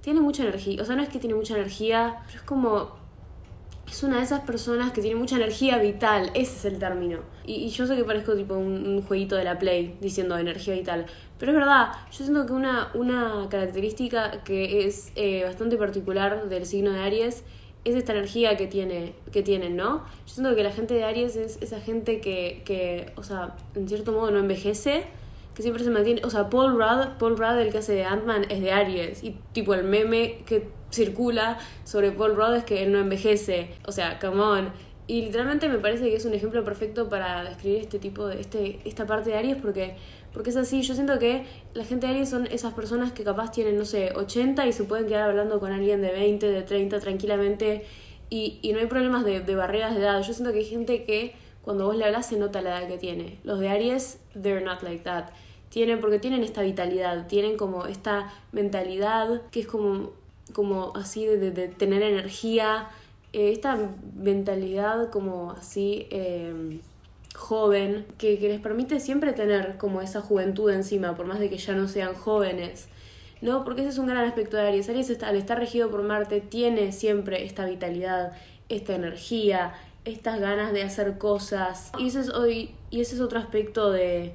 tiene mucha energía, o sea, no es que tiene mucha energía, pero es como es una de esas personas que tiene mucha energía vital, ese es el término. Y, yo sé que parezco tipo un, jueguito de la Play diciendo energía vital, pero es verdad, yo siento que una, una característica que es eh, bastante particular del signo de Aries es esta energía que, tiene, que tienen, ¿no? Yo siento que la gente de Aries es esa gente que, que, o sea, en cierto modo no envejece, que siempre se mantiene, o sea, Paul Rudd, Paul Rudd el que hace de Ant-Man es de Aries, y tipo el meme que circula sobre Paul Rudd es que él no envejece. O sea, come on. Y literalmente me parece que es un ejemplo perfecto para describir este tipo de este esta parte de Aries porque porque es así, yo siento que la gente de Aries son esas personas que capaz tienen, no sé, 80 y se pueden quedar hablando con alguien de 20, de 30 tranquilamente y, y no hay problemas de, de barreras de edad. Yo siento que hay gente que cuando vos le hablas se nota la edad que tiene. Los de Aries, they're not like that. Tienen, porque tienen esta vitalidad, tienen como esta mentalidad que es como como así de, tener energía, eh, esta mentalidad como así em, joven, que, que, les permite siempre tener como esa juventud encima, por más de que ya no sean jóvenes. ¿no? Porque ese es un gran aspecto de Aries. Aries está, al estar regido por Marte tiene siempre esta vitalidad, esta energía, estas ganas de hacer cosas. Y ese es, hoy, y ese es otro aspecto de,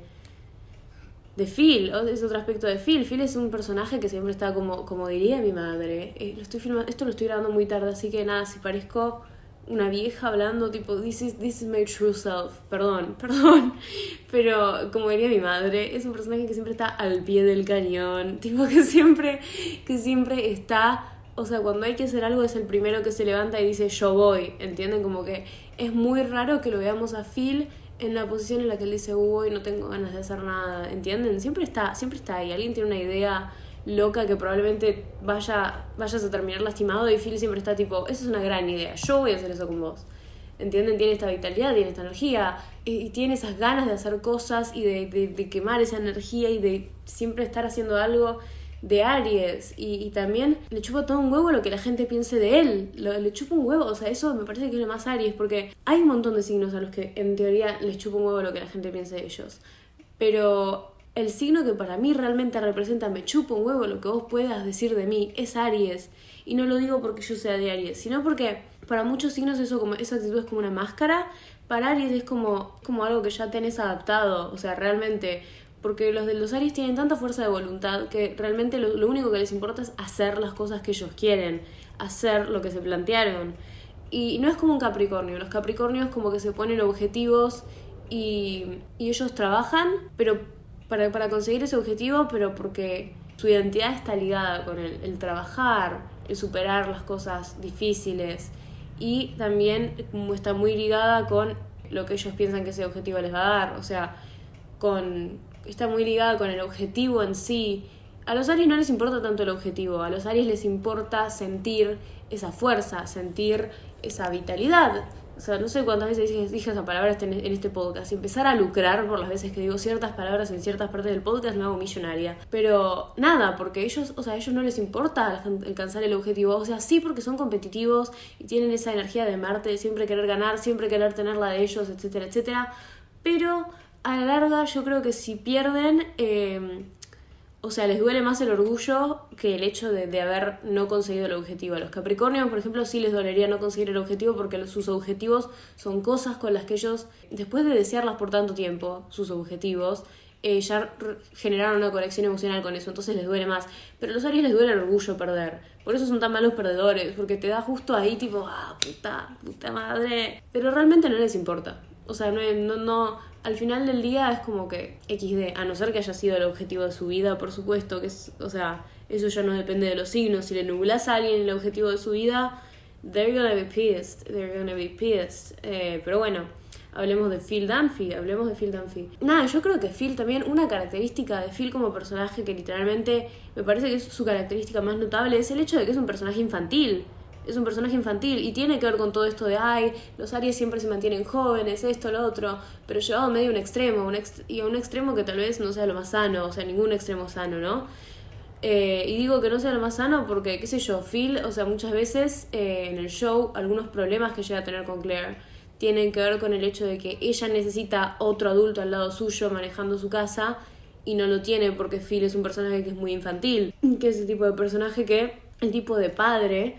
de Phil, es otro aspecto de Phil. Phil es un personaje que siempre está como, como diría mi madre. Eh, estoy filmando, esto lo estoy grabando muy tarde, así que nada, si parezco una vieja hablando tipo, this is, this is my true self, perdón, perdón, pero como diría mi madre, es un personaje que siempre está al pie del cañón, tipo que siempre, que siempre está, o sea, cuando hay que hacer algo es el primero que se levanta y dice yo voy, ¿entienden? Como que es muy raro que lo veamos a Phil en la posición en la que él dice, uy, no tengo ganas de hacer nada, ¿entienden? Siempre está, siempre está ahí. Alguien tiene una idea loca que probablemente vaya, vayas a terminar lastimado y Phil siempre está tipo, eso es una gran idea, yo voy a hacer eso con vos. ¿Entienden? Tiene esta vitalidad, tiene esta energía y, tiene esas ganas de hacer cosas y de, de quemar esa energía y de siempre estar haciendo algo de Aries y, también le chupa todo un huevo lo que la gente piense de él. le chupa un huevo, o sea, eso me parece que es lo más Aries porque hay un montón de signos a los que en teoría les chupa un huevo lo que la gente piense de ellos. Pero el signo que para mí realmente representa me chupa un huevo lo que vos puedas decir de mí es Aries. Y no lo digo porque yo sea de Aries, sino porque para muchos signos eso como esa actitud es como una máscara. Para Aries es como, como algo que ya tenés adaptado. O sea, realmente porque los de los Aries tienen tanta fuerza de voluntad que realmente lo, único que les importa es hacer las cosas que ellos quieren, hacer lo que se plantearon. Y no es como un Capricornio, los Capricornios como que se ponen objetivos y, y ellos trabajan, pero para, para, conseguir ese objetivo, pero porque su identidad está ligada con el, el trabajar, el superar las cosas difíciles y también está muy ligada con lo que ellos piensan que ese objetivo les va a dar, o sea, con está muy ligada con el objetivo en sí. A los Aries no les importa tanto el objetivo, a los Aries les importa sentir esa fuerza, sentir esa vitalidad. O sea, no sé cuántas veces dije, esa palabra este, en este podcast. Empezar a lucrar por las veces que digo ciertas palabras en ciertas partes del podcast me hago millonaria. Pero nada, porque ellos, o sea, a ellos no les importa alcanzar el objetivo. O sea, sí porque son competitivos y tienen esa energía de Marte siempre querer ganar, siempre querer tener la de ellos, etcétera, etcétera. Pero a la larga yo creo que si pierden, em, o sea, les duele más el orgullo que el hecho de, haber no conseguido el objetivo. A los Capricornios, por ejemplo, sí les dolería no conseguir el objetivo porque sus objetivos son cosas con las que ellos, después de desearlas por tanto tiempo, sus objetivos, eh, ya generaron una conexión emocional con eso, entonces les duele más. Pero a los Aries les duele el orgullo perder. Por eso son tan malos perdedores, porque te da justo ahí tipo, ah, puta, puta madre. Pero realmente no les importa. O sea, no, no, no, al final del día es como que XD, a no ser que haya sido el objetivo de su vida, por supuesto, que es, o sea, eso ya no depende de los signos. Si le nublas a alguien el objetivo de su vida, they're gonna be pissed, they're gonna be pissed. Eh, pero bueno, hablemos de Phil Dunphy, hablemos de Phil Dunphy. Nada, yo creo que Phil también, una característica de Phil como personaje que literalmente me parece que es su característica más notable, es el hecho de que es un personaje infantil es un personaje infantil y tiene que ver con todo esto de, ay, los Aries siempre se mantienen jóvenes, esto, lo otro, pero llevado a medio un extremo, un y a un extremo que tal vez no sea lo más sano, o sea, ningún extremo sano, ¿no? Eh, y digo que no sea lo más sano porque, qué sé yo, Phil, o sea, muchas veces eh, en el show algunos problemas que llega a tener con Claire tienen que ver con el hecho de que ella necesita otro adulto al lado suyo manejando su casa y no lo tiene porque Phil es un personaje que es muy infantil, que es el tipo de personaje que, el tipo de padre,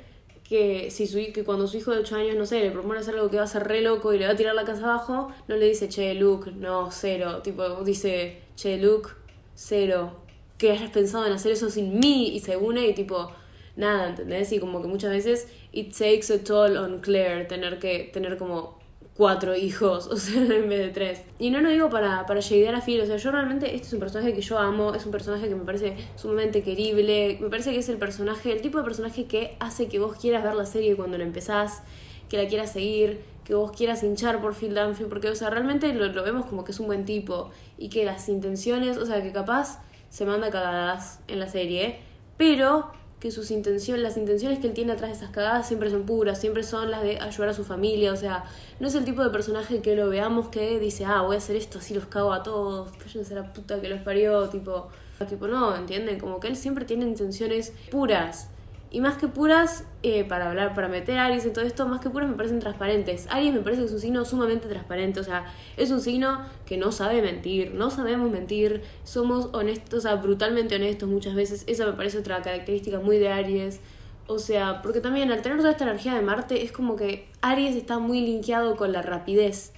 que, si su, que cuando su hijo de 8 años, no sé, le propone hacer algo que va a ser re loco y le va a tirar la casa abajo, no le dice, che, Luke, no, cero. Tipo, dice, che, Luke, cero. ¿Qué has pensado en hacer eso sin mí? Y se une y tipo, nada, ¿entendés? Y como que muchas veces it takes a toll on Claire tener que tener como cuatro hijos, o sea, en vez de tres. Y no lo digo para, para llegar a Phil, o sea, yo realmente, este es un personaje que yo amo, es un personaje que me parece sumamente querible, me parece que es el personaje, el tipo de personaje que hace que vos quieras ver la serie cuando la empezás, que la quieras seguir, que vos quieras hinchar por Phil Dunphy, porque, o sea, realmente lo, lo vemos como que es un buen tipo y que las intenciones, o sea, que capaz se manda cagadas en la serie, pero que sus intenciones, las intenciones que él tiene atrás de esas cagadas siempre son puras, siempre son las de ayudar a su familia, o sea, no es el tipo de personaje que lo veamos que dice, ah, voy a hacer esto, así los cago a todos, cállense la puta que los parió, tipo, tipo, no, ¿entienden? Como que él siempre tiene intenciones puras, y más que puras, eh, para hablar, para meter a Aries en todo esto, más que puras me parecen transparentes. Aries me parece que es un signo sumamente transparente, o sea, es un signo que no sabe mentir, no sabemos mentir, somos honestos, o sea, brutalmente honestos muchas veces. Esa me parece otra característica muy de Aries. O sea, porque también al tener toda esta energía de Marte es como que Aries está muy linkeado con la rapidez.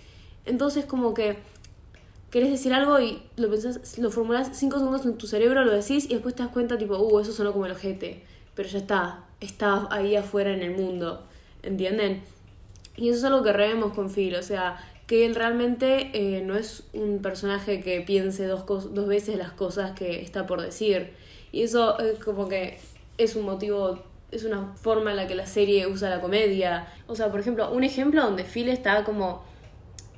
Entonces como que querés decir algo y lo pensás, lo formulás cinco segundos en tu cerebro, lo decís y después te das cuenta tipo, uh, eso sonó como el ojete pero ya está, está ahí afuera en el mundo, ¿entienden? Y eso es algo que revemos con Phil, o sea, que él realmente eh, no es un personaje que piense dos, dos veces las cosas que está por decir. Y eso es como que es un motivo, es una forma en la que la serie usa la comedia. O sea, por ejemplo, un ejemplo donde Phil está como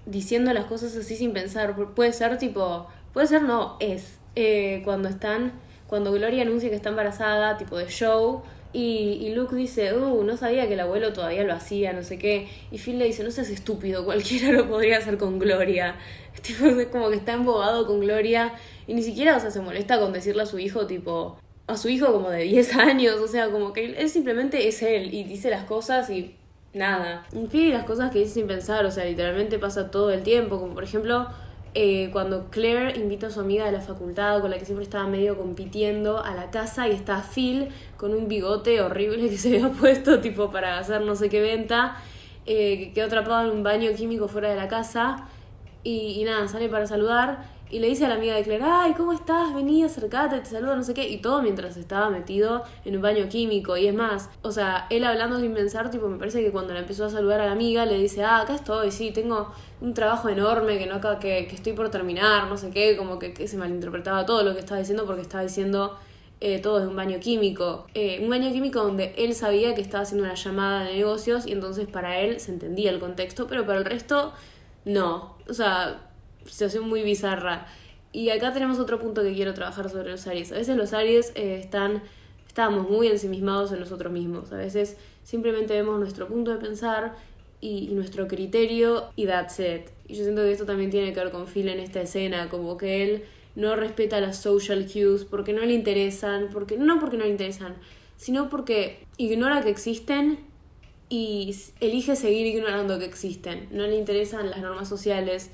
diciendo las cosas así sin pensar. Puede ser tipo, puede ser no, es. Eh, cuando están cuando Gloria anuncia que está embarazada, tipo de show, y, y, Luke dice, uh, no sabía que el abuelo todavía lo hacía, no sé qué. Y Phil le dice, no seas estúpido, cualquiera lo podría hacer con Gloria. Tipo, es como que está embobado con Gloria y ni siquiera, o sea, se molesta con decirle a su hijo, tipo, a su hijo como de 10 años, o sea, como que él simplemente es él y dice las cosas y nada. Fin, las cosas que dice sin pensar, o sea, literalmente pasa todo el tiempo, como por ejemplo eh, cuando Claire invita a su amiga de la facultad con la que siempre estaba medio compitiendo a la casa y está Phil con un bigote horrible que se había puesto tipo para hacer no sé qué venta, eh, que quedó atrapado en un baño químico fuera de la casa. Y, y nada, sale para saludar y le dice a la amiga de Claire, ay, ¿cómo estás? Vení, acercate, te saludo, no sé qué. Y todo mientras estaba metido en un baño químico. Y es más, o sea, él hablando sin pensar, tipo, me parece que cuando le empezó a saludar a la amiga, le dice, ah, acá estoy, sí, tengo un trabajo enorme que no que, que estoy por terminar, no sé qué, como que, que se malinterpretaba todo lo que estaba diciendo porque estaba diciendo eh, todo de un baño químico. Eh, un baño químico donde él sabía que estaba haciendo una llamada de negocios y entonces para él se entendía el contexto, pero para el resto no. O sea, situación muy bizarra. Y acá tenemos otro punto que quiero trabajar sobre los Aries. A veces los Aries eh, están, estamos muy ensimismados en nosotros mismos. A veces simplemente vemos nuestro punto de pensar y, nuestro criterio y that's it. Y yo siento que esto también tiene que ver con Phil en esta escena, como que él no respeta las social cues porque no le interesan, porque no porque no le interesan, sino porque ignora que existen y elige seguir ignorando que existen. No le interesan las normas sociales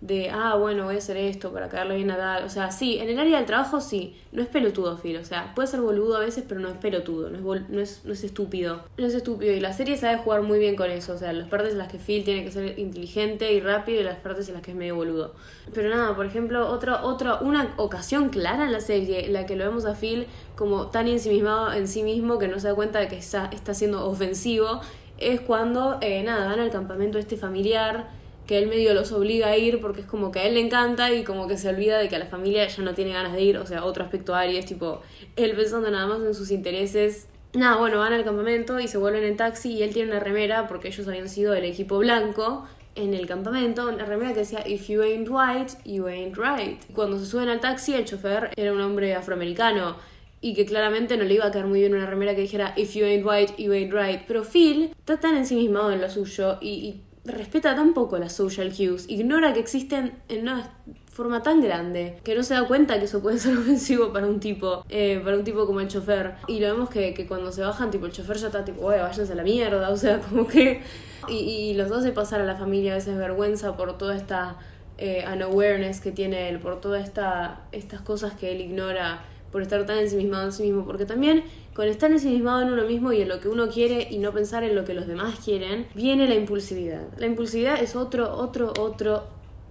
de, ah, bueno, voy a hacer esto para caerle bien a tal. O sea, sí, en el área del trabajo sí, no es pelotudo, Phil. O sea, puede ser boludo a veces, pero no es pelotudo, no es, no es, no es estúpido. No es estúpido y la serie sabe jugar muy bien con eso. O sea, las partes en las que Phil tiene que ser inteligente y rápido y las partes en las que es medio boludo. Pero nada, por ejemplo, otra, otra, una ocasión clara en la serie en la que lo vemos a Phil como tan ensimismado en sí mismo que no se da cuenta de que está, está siendo ofensivo es cuando, eh, nada, van al campamento este familiar que él medio los obliga a ir porque es como que a él le encanta y como que se olvida de que a la familia ya no tiene ganas de ir, o sea, otro aspecto Aries, tipo, él pensando nada más en sus intereses. Nada, bueno, van al campamento y se vuelven en taxi y él tiene una remera porque ellos habían sido el equipo blanco en el campamento, una remera que decía If you ain't white, you ain't right. Cuando se suben al taxi, el chofer era un hombre afroamericano y que claramente no le iba a caer muy bien una remera que dijera If you ain't white, you ain't right. Pero Phil está tan ensimismado en lo suyo y respeta tan poco las social cues, ignora que existen en una forma tan grande que no se da cuenta que eso puede ser ofensivo para un tipo, eh, para un tipo como el chofer. Y lo vemos que, que cuando se bajan, tipo, el chofer ya está tipo, bueno, váyanse a la mierda, o sea, como que... Y, y los hace pasar a la familia a veces vergüenza por toda esta eh, unawareness que tiene él, por todas esta, estas cosas que él ignora, por estar tan ensimismado en sí mismo, porque también con estar ensimismado en uno mismo y en lo que uno quiere y no pensar en lo que los demás quieren, viene la impulsividad. La impulsividad es otro, otro, otro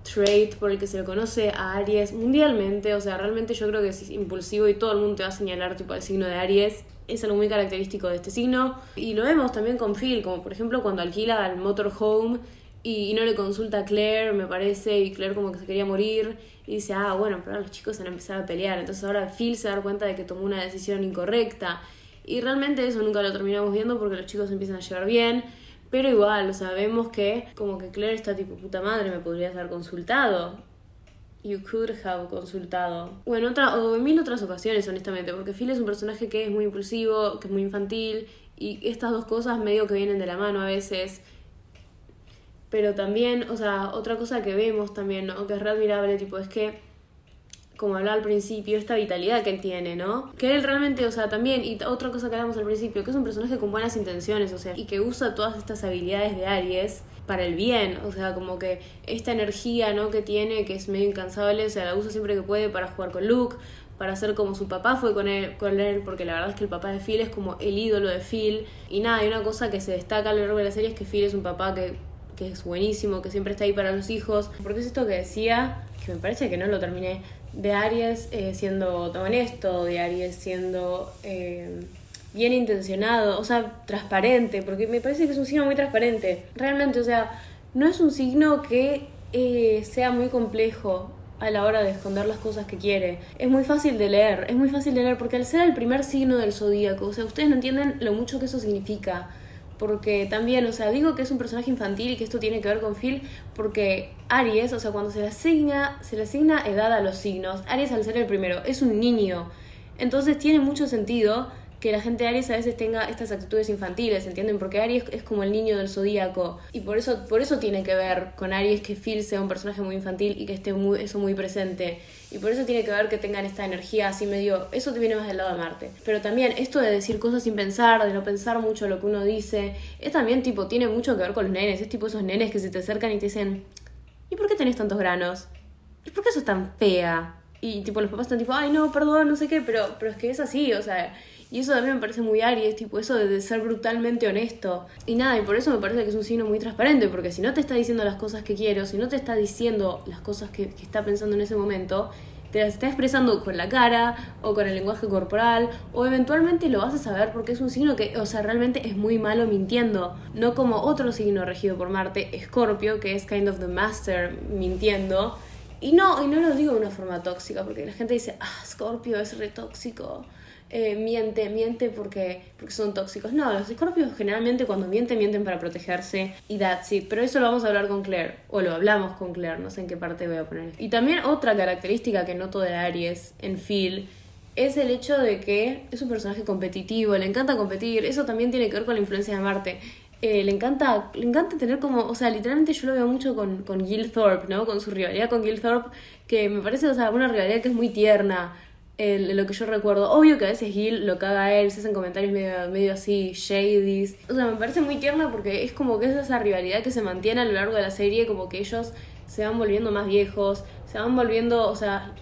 trait por el que se le conoce a Aries mundialmente, o sea, realmente yo creo que es impulsivo y todo el mundo te va a señalar tipo el signo de Aries. Es algo muy característico de este signo. Y lo vemos también con Phil, como por ejemplo cuando alquila el motorhome y no le consulta a Claire, me parece, y Claire como que se quería morir. Y dice, ah, bueno, pero los chicos han empezado a pelear. Entonces ahora Phil se da cuenta de que tomó una decisión incorrecta. Y realmente eso nunca lo terminamos viendo porque los chicos empiezan a llevar bien. Pero igual, vemos que como que Claire está tipo, puta madre, me podrías haber consultado. You could have consultado. Bueno, otra, o en mil otras ocasiones, honestamente, porque Phil es un personaje que es muy impulsivo, que es muy infantil, y estas dos cosas medio que vienen de la mano a veces. Pero también, o sea, otra cosa que vemos también, ¿no? Que es re admirable, tipo, es que como hablaba al principio, esta vitalidad que él tiene, ¿no? Que él realmente, o sea, también, y otra cosa que hablamos al principio, que es un personaje con buenas intenciones, o sea, y que usa todas estas habilidades de Aries para el bien, o sea, como que esta energía, ¿no? Que tiene, que es medio incansable, o sea, la usa siempre que puede para jugar con Luke, para hacer como su papá fue con él, con él, porque la verdad es que el papá de Phil es como el ídolo de Phil, y nada, hay una cosa que se destaca a lo largo de la serie es que Phil es un papá que, que es buenísimo, que siempre está ahí para los hijos, porque es esto que decía, que me parece que no lo terminé, de Aries eh, siendo honesto, de Aries siendo eh, bien intencionado, o sea, transparente, porque me parece que es un signo muy transparente. Realmente, o sea, no es un signo que eh, sea muy complejo a la hora de esconder las cosas que quiere. Es muy fácil de leer, es muy fácil de leer porque al ser el primer signo del zodíaco, o sea, ustedes no entienden lo mucho que eso significa porque también, o sea, digo que es un personaje infantil y que esto tiene que ver con Phil, porque Aries, o sea, cuando se le asigna, se le asigna edad a los signos, Aries al ser el primero es un niño, entonces tiene mucho sentido que la gente de Aries a veces tenga estas actitudes infantiles, ¿entienden? Porque Aries es como el niño del zodíaco y por eso, por eso tiene que ver con Aries que Phil sea un personaje muy infantil y que esté muy, eso muy presente. Y por eso tiene que ver que tengan esta energía así medio... Eso viene más del lado de Marte. Pero también esto de decir cosas sin pensar, de no pensar mucho lo que uno dice, es también tipo, tiene mucho que ver con los nenes. Es tipo esos nenes que se te acercan y te dicen, ¿y por qué tenés tantos granos? ¿Y por qué sos tan fea? Y tipo los papás están tipo, ay no, perdón, no sé qué, pero, pero es que es así, o sea... Y eso también me parece muy Aries, tipo eso de ser brutalmente honesto. Y nada, y por eso me parece que es un signo muy transparente, porque si no te está diciendo las cosas que quiero, si no te está diciendo las cosas que, está pensando en ese momento, te las está expresando con la cara o con el lenguaje corporal o eventualmente lo vas a saber porque es un signo que, o sea, realmente es muy malo mintiendo, no como otro signo regido por Marte, Escorpio, que es kind of the master mintiendo. Y no, y no lo digo de una forma tóxica, porque la gente dice, ah, Scorpio es re tóxico. Eh, miente, miente porque, porque son tóxicos. No, los escorpios generalmente cuando mienten, mienten para protegerse y that's it. Pero eso lo vamos a hablar con Claire, o lo hablamos con Claire, no sé en qué parte voy a poner. Y también otra característica que noto de Aries en Phil es el hecho de que es un personaje competitivo, le encanta competir, eso también tiene que ver con la influencia de Marte. Eh, le encanta le encanta tener como, o sea, literalmente yo lo veo mucho con, con Gil Thorpe, ¿no? Con su rivalidad con Gil Thorpe, que me parece, o sea, una rivalidad que es muy tierna lo que yo recuerdo. Obvio que a veces Gil lo caga a él, se hacen comentarios medio, medio así, shady. O sea, me parece muy tierna porque es como que es esa rivalidad que se mantiene a lo largo de la serie, como que ellos se van volviendo más viejos, se van volviendo, o sea,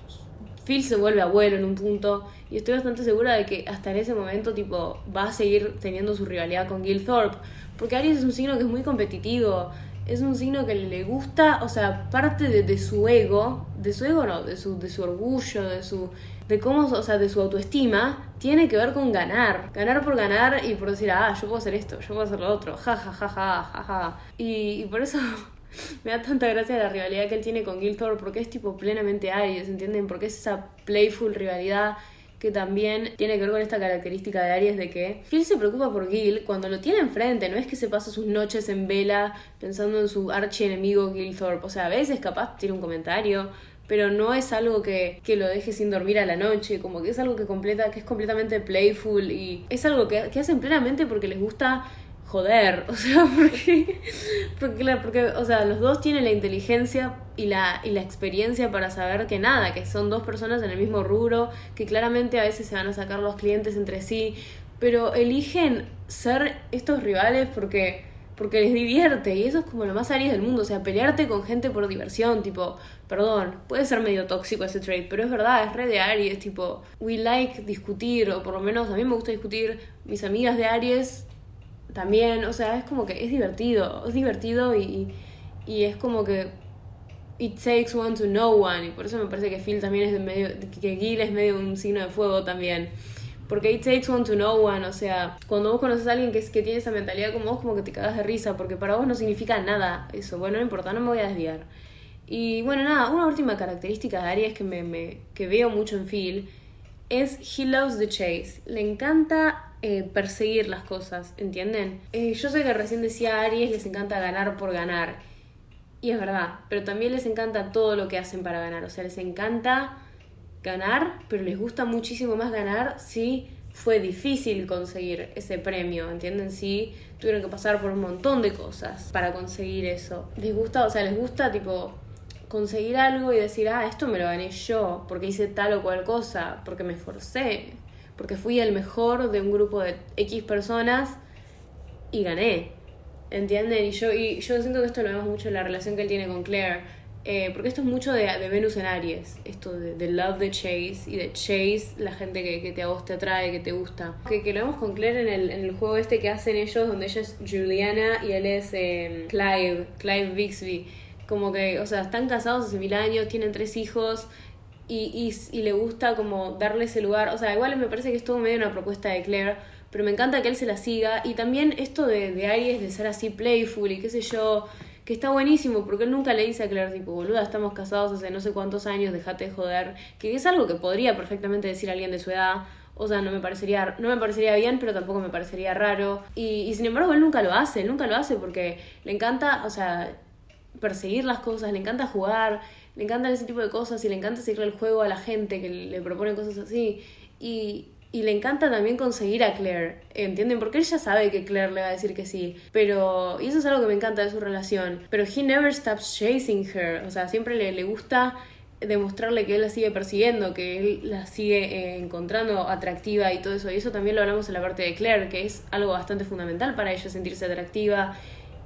Phil se vuelve abuelo en un punto y estoy bastante segura de que hasta en ese momento tipo va a seguir teniendo su rivalidad con Gil Thorpe, porque Aries es un signo que es muy competitivo, es un signo que le gusta, o sea, parte de, de, su ego, de su ego no, de su, de su orgullo, de su de cómo, o sea, de su autoestima, tiene que ver con ganar. Ganar por ganar y por decir, ah, yo puedo hacer esto, yo puedo hacer lo otro, ja, ja, ja, ja, ja, ja. Y, y por eso me da tanta gracia la rivalidad que él tiene con Gilthor porque es tipo plenamente Aries, ¿entienden? Porque es esa playful rivalidad que también tiene que ver con esta característica de Aries de que Phil se preocupa por Gil cuando lo tiene enfrente, no es que se pasa sus noches en vela pensando en su archienemigo Gilthorpe, o sea, a veces capaz tiene un comentario, pero no es algo que, que, lo deje sin dormir a la noche, como que es algo que completa, que es completamente playful y es algo que, que hacen plenamente porque les gusta joder, o sea, porque, porque, o sea, los dos tienen la inteligencia y la, y la experiencia para saber que nada, que son dos personas en el mismo rubro, que claramente a veces se van a sacar los clientes entre sí, pero eligen ser estos rivales porque porque les divierte y eso es como lo más Aries del mundo, o sea, pelearte con gente por diversión, tipo, perdón, puede ser medio tóxico ese trade, pero es verdad, es re de Aries, tipo, we like discutir, o por lo menos a mí me gusta discutir, mis amigas de Aries también, o sea, es como que es divertido, es divertido y, y es como que it takes one to know one, y por eso me parece que Phil también es de medio, que Gil es medio un signo de fuego también. Porque it takes one to know one, o sea, cuando vos conoces a alguien que, es, que tiene esa mentalidad como vos, como que te cagas de risa, porque para vos no significa nada eso. Bueno, no importa, no me voy a desviar. Y bueno, nada, una última característica de Aries que, me, me, que veo mucho en Phil es he loves the chase. Le encanta eh, perseguir las cosas, ¿entienden? Eh, yo sé que recién decía Aries les encanta ganar por ganar. Y es verdad, pero también les encanta todo lo que hacen para ganar. O sea, les encanta ganar, pero les gusta muchísimo más ganar si fue difícil conseguir ese premio, ¿entienden? Si tuvieron que pasar por un montón de cosas para conseguir eso. Les gusta, o sea, les gusta tipo conseguir algo y decir, ah, esto me lo gané yo, porque hice tal o cual cosa, porque me esforcé, porque fui el mejor de un grupo de X personas y gané. ¿Entienden? Y yo, y yo siento que esto lo vemos mucho en la relación que él tiene con Claire eh, porque esto es mucho de, de, Venus en Aries, esto de, love the chase y de chase la gente que, que te, a vos te atrae, que te gusta. Que, que lo vemos con Claire en el, en el juego este que hacen ellos, donde ella es Juliana y él es eh, Clive, Clive Bixby. Como que, o sea, están casados hace mil años, tienen tres hijos y, y, y le gusta como darle ese lugar. O sea, igual me parece que es todo medio una propuesta de Claire, pero me encanta que él se la siga. Y también esto de, de Aries, de ser así playful y qué sé yo que está buenísimo, porque él nunca le dice a Claire, tipo, boluda, estamos casados hace no sé cuántos años, dejate de joder, que es algo que podría perfectamente decir alguien de su edad, o sea, no me parecería, no me parecería bien, pero tampoco me parecería raro, y, y sin embargo él nunca lo hace, nunca lo hace porque le encanta, o sea, perseguir las cosas, le encanta jugar, le encantan ese tipo de cosas y le encanta seguirle el juego a la gente que le propone cosas así, y, y le encanta también conseguir a Claire, ¿entienden? Porque él ya sabe que Claire le va a decir que sí, pero... Y eso es algo que me encanta de su relación. Pero he never stops chasing her, o sea, siempre le, le gusta demostrarle que él la sigue persiguiendo, que él la sigue eh, encontrando atractiva y todo eso. Y eso también lo hablamos en la parte de Claire, que es algo bastante fundamental para ella sentirse atractiva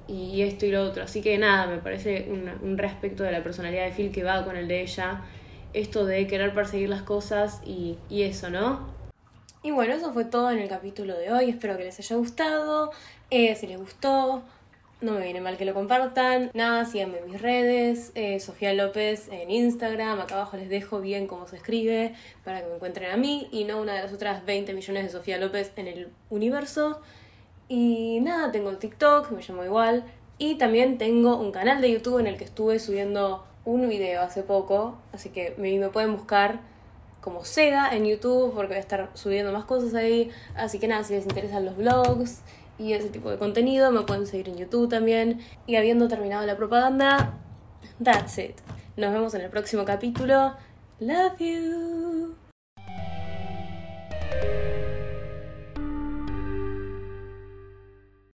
y esto y lo otro. Así que nada, me parece un, un respecto de la personalidad de Phil que va con el de ella. Esto de querer perseguir las cosas y, y eso, ¿no? Y bueno, eso fue todo en el capítulo de hoy. Espero que les haya gustado. Eh, si les gustó, no me viene mal que lo compartan. Nada, síganme en mis redes. Eh, Sofía López en Instagram. Acá abajo les dejo bien cómo se escribe para que me encuentren a mí y no una de las otras 20 millones de Sofía López en el universo. Y nada, tengo TikTok, me llamo igual. Y también tengo un canal de YouTube en el que estuve subiendo un video hace poco. Así que me pueden buscar como Seda en YouTube porque voy a estar subiendo más cosas ahí. Así que nada, si les interesan los vlogs y ese tipo de contenido, me pueden seguir en YouTube también. Y habiendo terminado la propaganda, that's it. Nos vemos en el próximo capítulo. Love you.